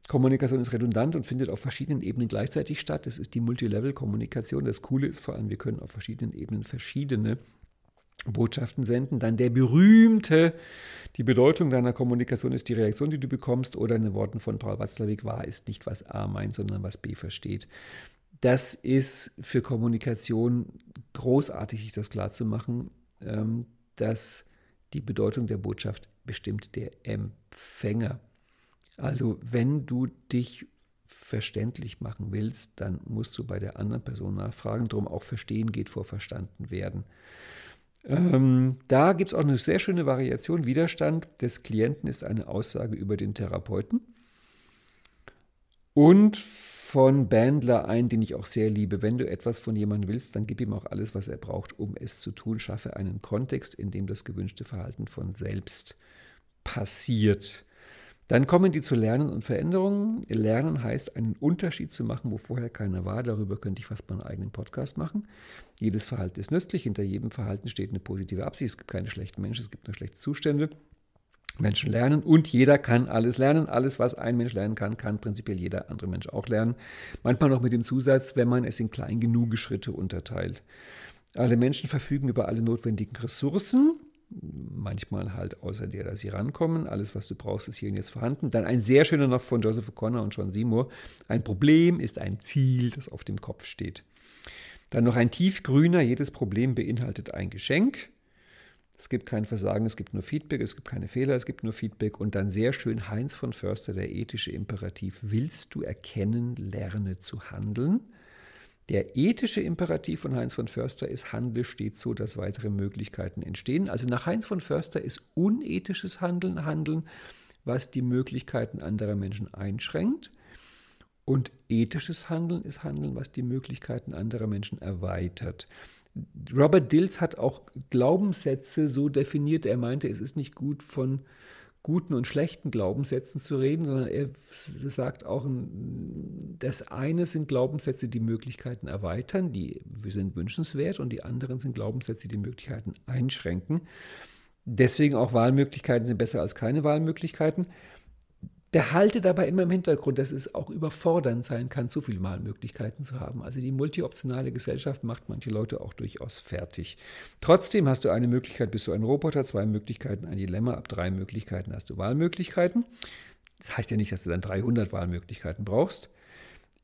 Kommunikation ist redundant und findet auf verschiedenen Ebenen gleichzeitig statt. Das ist die Multilevel-Kommunikation. Das Coole ist vor allem, wir können auf verschiedenen Ebenen verschiedene Botschaften senden. Dann der berühmte, die Bedeutung deiner Kommunikation ist die Reaktion, die du bekommst, oder in den Worten von Paul Watzlawick, wahr ist nicht, was A meint, sondern was B versteht das ist für Kommunikation großartig, sich das klarzumachen, ähm, dass die Bedeutung der Botschaft bestimmt der Empfänger. Also wenn du dich verständlich machen willst, dann musst du bei der anderen Person nachfragen. Darum auch verstehen geht vor verstanden werden. Ähm, da gibt es auch eine sehr schöne Variation. Widerstand des Klienten ist eine Aussage über den Therapeuten. Und von Bandler ein, den ich auch sehr liebe. Wenn du etwas von jemandem willst, dann gib ihm auch alles, was er braucht, um es zu tun. Schaffe einen Kontext, in dem das gewünschte Verhalten von selbst passiert. Dann kommen die zu Lernen und Veränderungen. Lernen heißt, einen Unterschied zu machen, wo vorher keiner war. Darüber könnte ich fast meinen eigenen Podcast machen. Jedes Verhalten ist nützlich. Hinter jedem Verhalten steht eine positive Absicht. Es gibt keine schlechten Menschen, es gibt nur schlechte Zustände. Menschen lernen und jeder kann alles lernen. Alles, was ein Mensch lernen kann, kann prinzipiell jeder andere Mensch auch lernen. Manchmal noch mit dem Zusatz, wenn man es in klein genug Schritte unterteilt. Alle Menschen verfügen über alle notwendigen Ressourcen manchmal halt außer der, dass sie rankommen. Alles, was du brauchst, ist hier und jetzt vorhanden. Dann ein sehr schöner noch von Joseph O'Connor und John Seymour. Ein Problem ist ein Ziel, das auf dem Kopf steht. Dann noch ein tiefgrüner, jedes Problem beinhaltet ein Geschenk. Es gibt kein Versagen, es gibt nur Feedback, es gibt keine Fehler, es gibt nur Feedback. Und dann sehr schön Heinz von Förster, der ethische Imperativ. Willst du erkennen, lerne zu handeln? Der ethische Imperativ von Heinz von Förster ist, handle stets so, dass weitere Möglichkeiten entstehen. Also nach Heinz von Förster ist unethisches Handeln Handeln, was die Möglichkeiten anderer Menschen einschränkt. Und ethisches Handeln ist Handeln, was die Möglichkeiten anderer Menschen erweitert. Robert Dills hat auch Glaubenssätze so definiert. Er meinte, es ist nicht gut von guten und schlechten Glaubenssätzen zu reden, sondern er sagt auch, das eine sind Glaubenssätze, die Möglichkeiten erweitern, die sind wünschenswert, und die anderen sind Glaubenssätze, die Möglichkeiten einschränken. Deswegen auch Wahlmöglichkeiten sind besser als keine Wahlmöglichkeiten. Behalte dabei immer im Hintergrund, dass es auch überfordernd sein kann, zu viele Malmöglichkeiten zu haben. Also die multioptionale Gesellschaft macht manche Leute auch durchaus fertig. Trotzdem hast du eine Möglichkeit, bist du ein Roboter, zwei Möglichkeiten, ein Dilemma, ab drei Möglichkeiten hast du Wahlmöglichkeiten. Das heißt ja nicht, dass du dann 300 Wahlmöglichkeiten brauchst.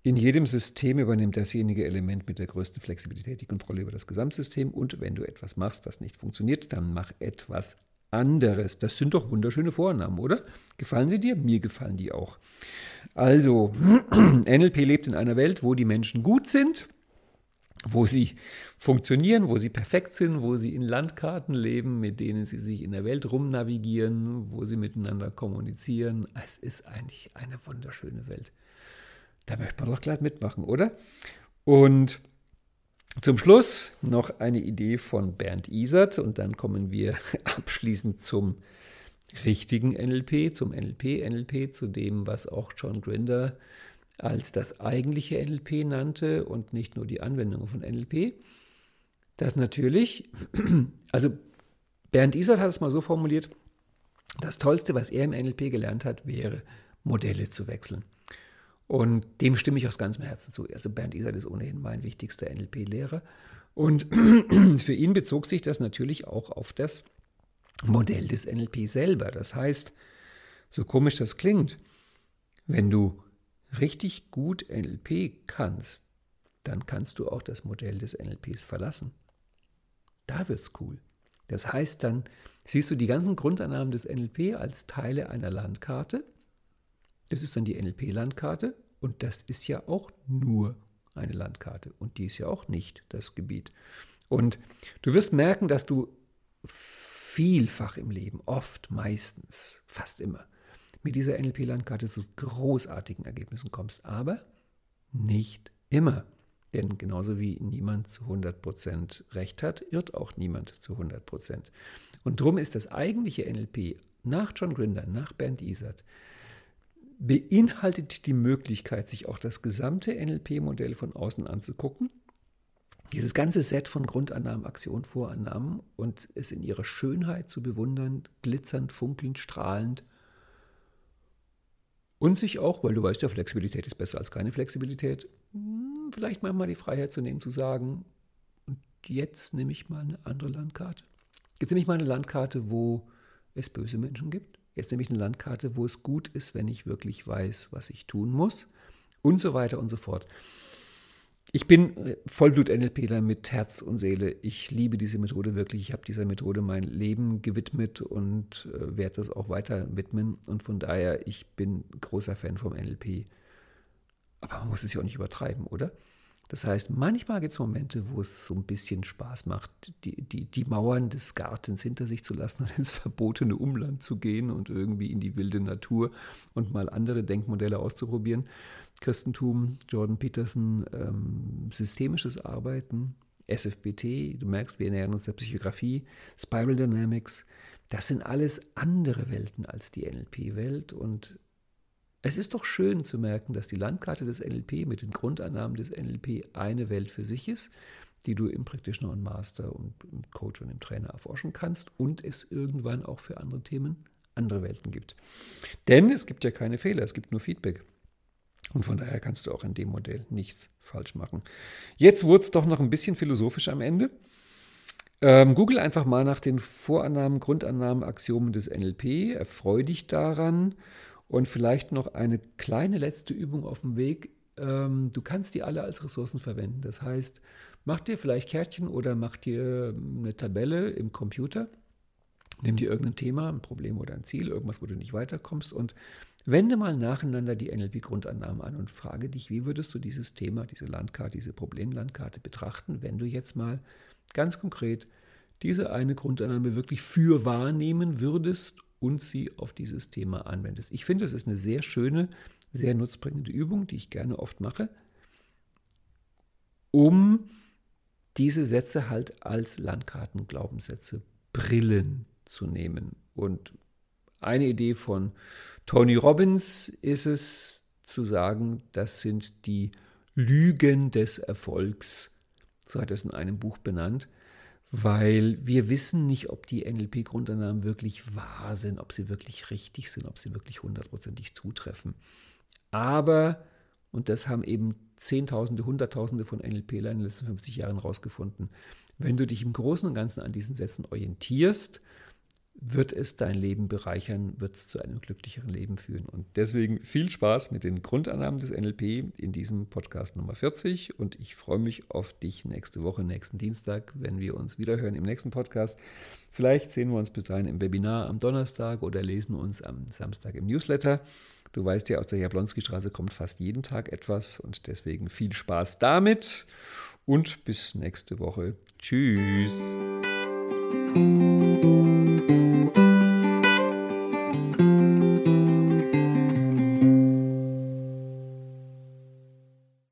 In jedem System übernimmt dasjenige Element mit der größten Flexibilität die Kontrolle über das Gesamtsystem und wenn du etwas machst, was nicht funktioniert, dann mach etwas anderes. Das sind doch wunderschöne Vornamen, oder? Gefallen sie dir? Mir gefallen die auch. Also, NLP lebt in einer Welt, wo die Menschen gut sind, wo sie funktionieren, wo sie perfekt sind, wo sie in Landkarten leben, mit denen sie sich in der Welt rumnavigieren, wo sie miteinander kommunizieren. Es ist eigentlich eine wunderschöne Welt. Da möchte man doch gleich mitmachen, oder? Und zum Schluss noch eine Idee von Bernd Isert und dann kommen wir abschließend zum richtigen NLP, zum NLP, NLP, zu dem, was auch John Grinder als das eigentliche NLP nannte und nicht nur die Anwendung von NLP. Das natürlich, also Bernd Isert hat es mal so formuliert, das Tollste, was er im NLP gelernt hat, wäre, Modelle zu wechseln. Und dem stimme ich aus ganzem Herzen zu. Also Bernd Isert ist ohnehin mein wichtigster NLP-Lehrer. Und für ihn bezog sich das natürlich auch auf das Modell des NLP selber. Das heißt, so komisch das klingt, wenn du richtig gut NLP kannst, dann kannst du auch das Modell des NLPs verlassen. Da wird's cool. Das heißt, dann siehst du die ganzen Grundannahmen des NLP als Teile einer Landkarte. Das ist dann die NLP-Landkarte. Und das ist ja auch nur eine Landkarte. Und die ist ja auch nicht das Gebiet. Und du wirst merken, dass du vielfach im Leben, oft, meistens, fast immer, mit dieser NLP-Landkarte zu großartigen Ergebnissen kommst. Aber nicht immer. Denn genauso wie niemand zu 100% Recht hat, irrt auch niemand zu 100%. Und darum ist das eigentliche NLP nach John Grinder, nach Bernd Isert, beinhaltet die Möglichkeit, sich auch das gesamte NLP-Modell von außen anzugucken. Dieses ganze Set von Grundannahmen, Aktionen, Vorannahmen und es in ihrer Schönheit zu bewundern, glitzernd, funkelnd, strahlend. Und sich auch, weil du weißt ja, Flexibilität ist besser als keine Flexibilität, hm, vielleicht manchmal die Freiheit zu nehmen, zu sagen, und jetzt nehme ich mal eine andere Landkarte. Jetzt nehme ich mal eine Landkarte, wo es böse Menschen gibt Jetzt nehme ich eine Landkarte, wo es gut ist, wenn ich wirklich weiß, was ich tun muss und so weiter und so fort. Ich bin Vollblut-NLPler mit Herz und Seele. Ich liebe diese Methode wirklich. Ich habe dieser Methode mein Leben gewidmet und äh, werde das auch weiter widmen. Und von daher, ich bin großer Fan vom NLP. Aber man muss es ja auch nicht übertreiben, oder? Das heißt, manchmal gibt es Momente, wo es so ein bisschen Spaß macht, die, die, die Mauern des Gartens hinter sich zu lassen und ins verbotene Umland zu gehen und irgendwie in die wilde Natur und mal andere Denkmodelle auszuprobieren. Christentum, Jordan Peterson, ähm, systemisches Arbeiten, SFBT, du merkst, wir nähern uns der Psychografie, Spiral Dynamics, das sind alles andere Welten als die NLP-Welt und es ist doch schön zu merken, dass die Landkarte des NLP mit den Grundannahmen des NLP eine Welt für sich ist, die du im Practitioner und Master und im Coach und im Trainer erforschen kannst und es irgendwann auch für andere Themen andere Welten gibt. Denn es gibt ja keine Fehler, es gibt nur Feedback. Und von daher kannst du auch in dem Modell nichts falsch machen. Jetzt wurde es doch noch ein bisschen philosophisch am Ende. Ähm, Google einfach mal nach den Vorannahmen, Grundannahmen, Axiomen des NLP. Erfreu dich daran. Und vielleicht noch eine kleine letzte Übung auf dem Weg. Ähm, du kannst die alle als Ressourcen verwenden. Das heißt, mach dir vielleicht Kärtchen oder mach dir eine Tabelle im Computer. Nimm dir irgendein Thema, ein Problem oder ein Ziel, irgendwas, wo du nicht weiterkommst und Wende mal nacheinander die NLP-Grundannahmen an und frage dich, wie würdest du dieses Thema, diese Landkarte, diese Problemlandkarte betrachten, wenn du jetzt mal ganz konkret diese eine Grundannahme wirklich für wahrnehmen würdest und sie auf dieses Thema anwendest. Ich finde, es ist eine sehr schöne, sehr nutzbringende Übung, die ich gerne oft mache, um diese Sätze halt als Landkarten-Glaubenssätze, Brillen zu nehmen. Und eine Idee von Tony Robbins ist es zu sagen, das sind die Lügen des Erfolgs. So hat er es in einem Buch benannt, weil wir wissen nicht, ob die NLP-Grundannahmen wirklich wahr sind, ob sie wirklich richtig sind, ob sie wirklich hundertprozentig zutreffen. Aber, und das haben eben Zehntausende, Hunderttausende von NLP-Lern in den letzten 50 Jahren herausgefunden, wenn du dich im Großen und Ganzen an diesen Sätzen orientierst, wird es dein Leben bereichern, wird es zu einem glücklicheren Leben führen. Und deswegen viel Spaß mit den Grundannahmen des NLP in diesem Podcast Nummer 40. Und ich freue mich auf dich nächste Woche, nächsten Dienstag, wenn wir uns wiederhören im nächsten Podcast. Vielleicht sehen wir uns bis dahin im Webinar am Donnerstag oder lesen uns am Samstag im Newsletter. Du weißt ja, aus der Jablonski-Straße kommt fast jeden Tag etwas und deswegen viel Spaß damit und bis nächste Woche. Tschüss.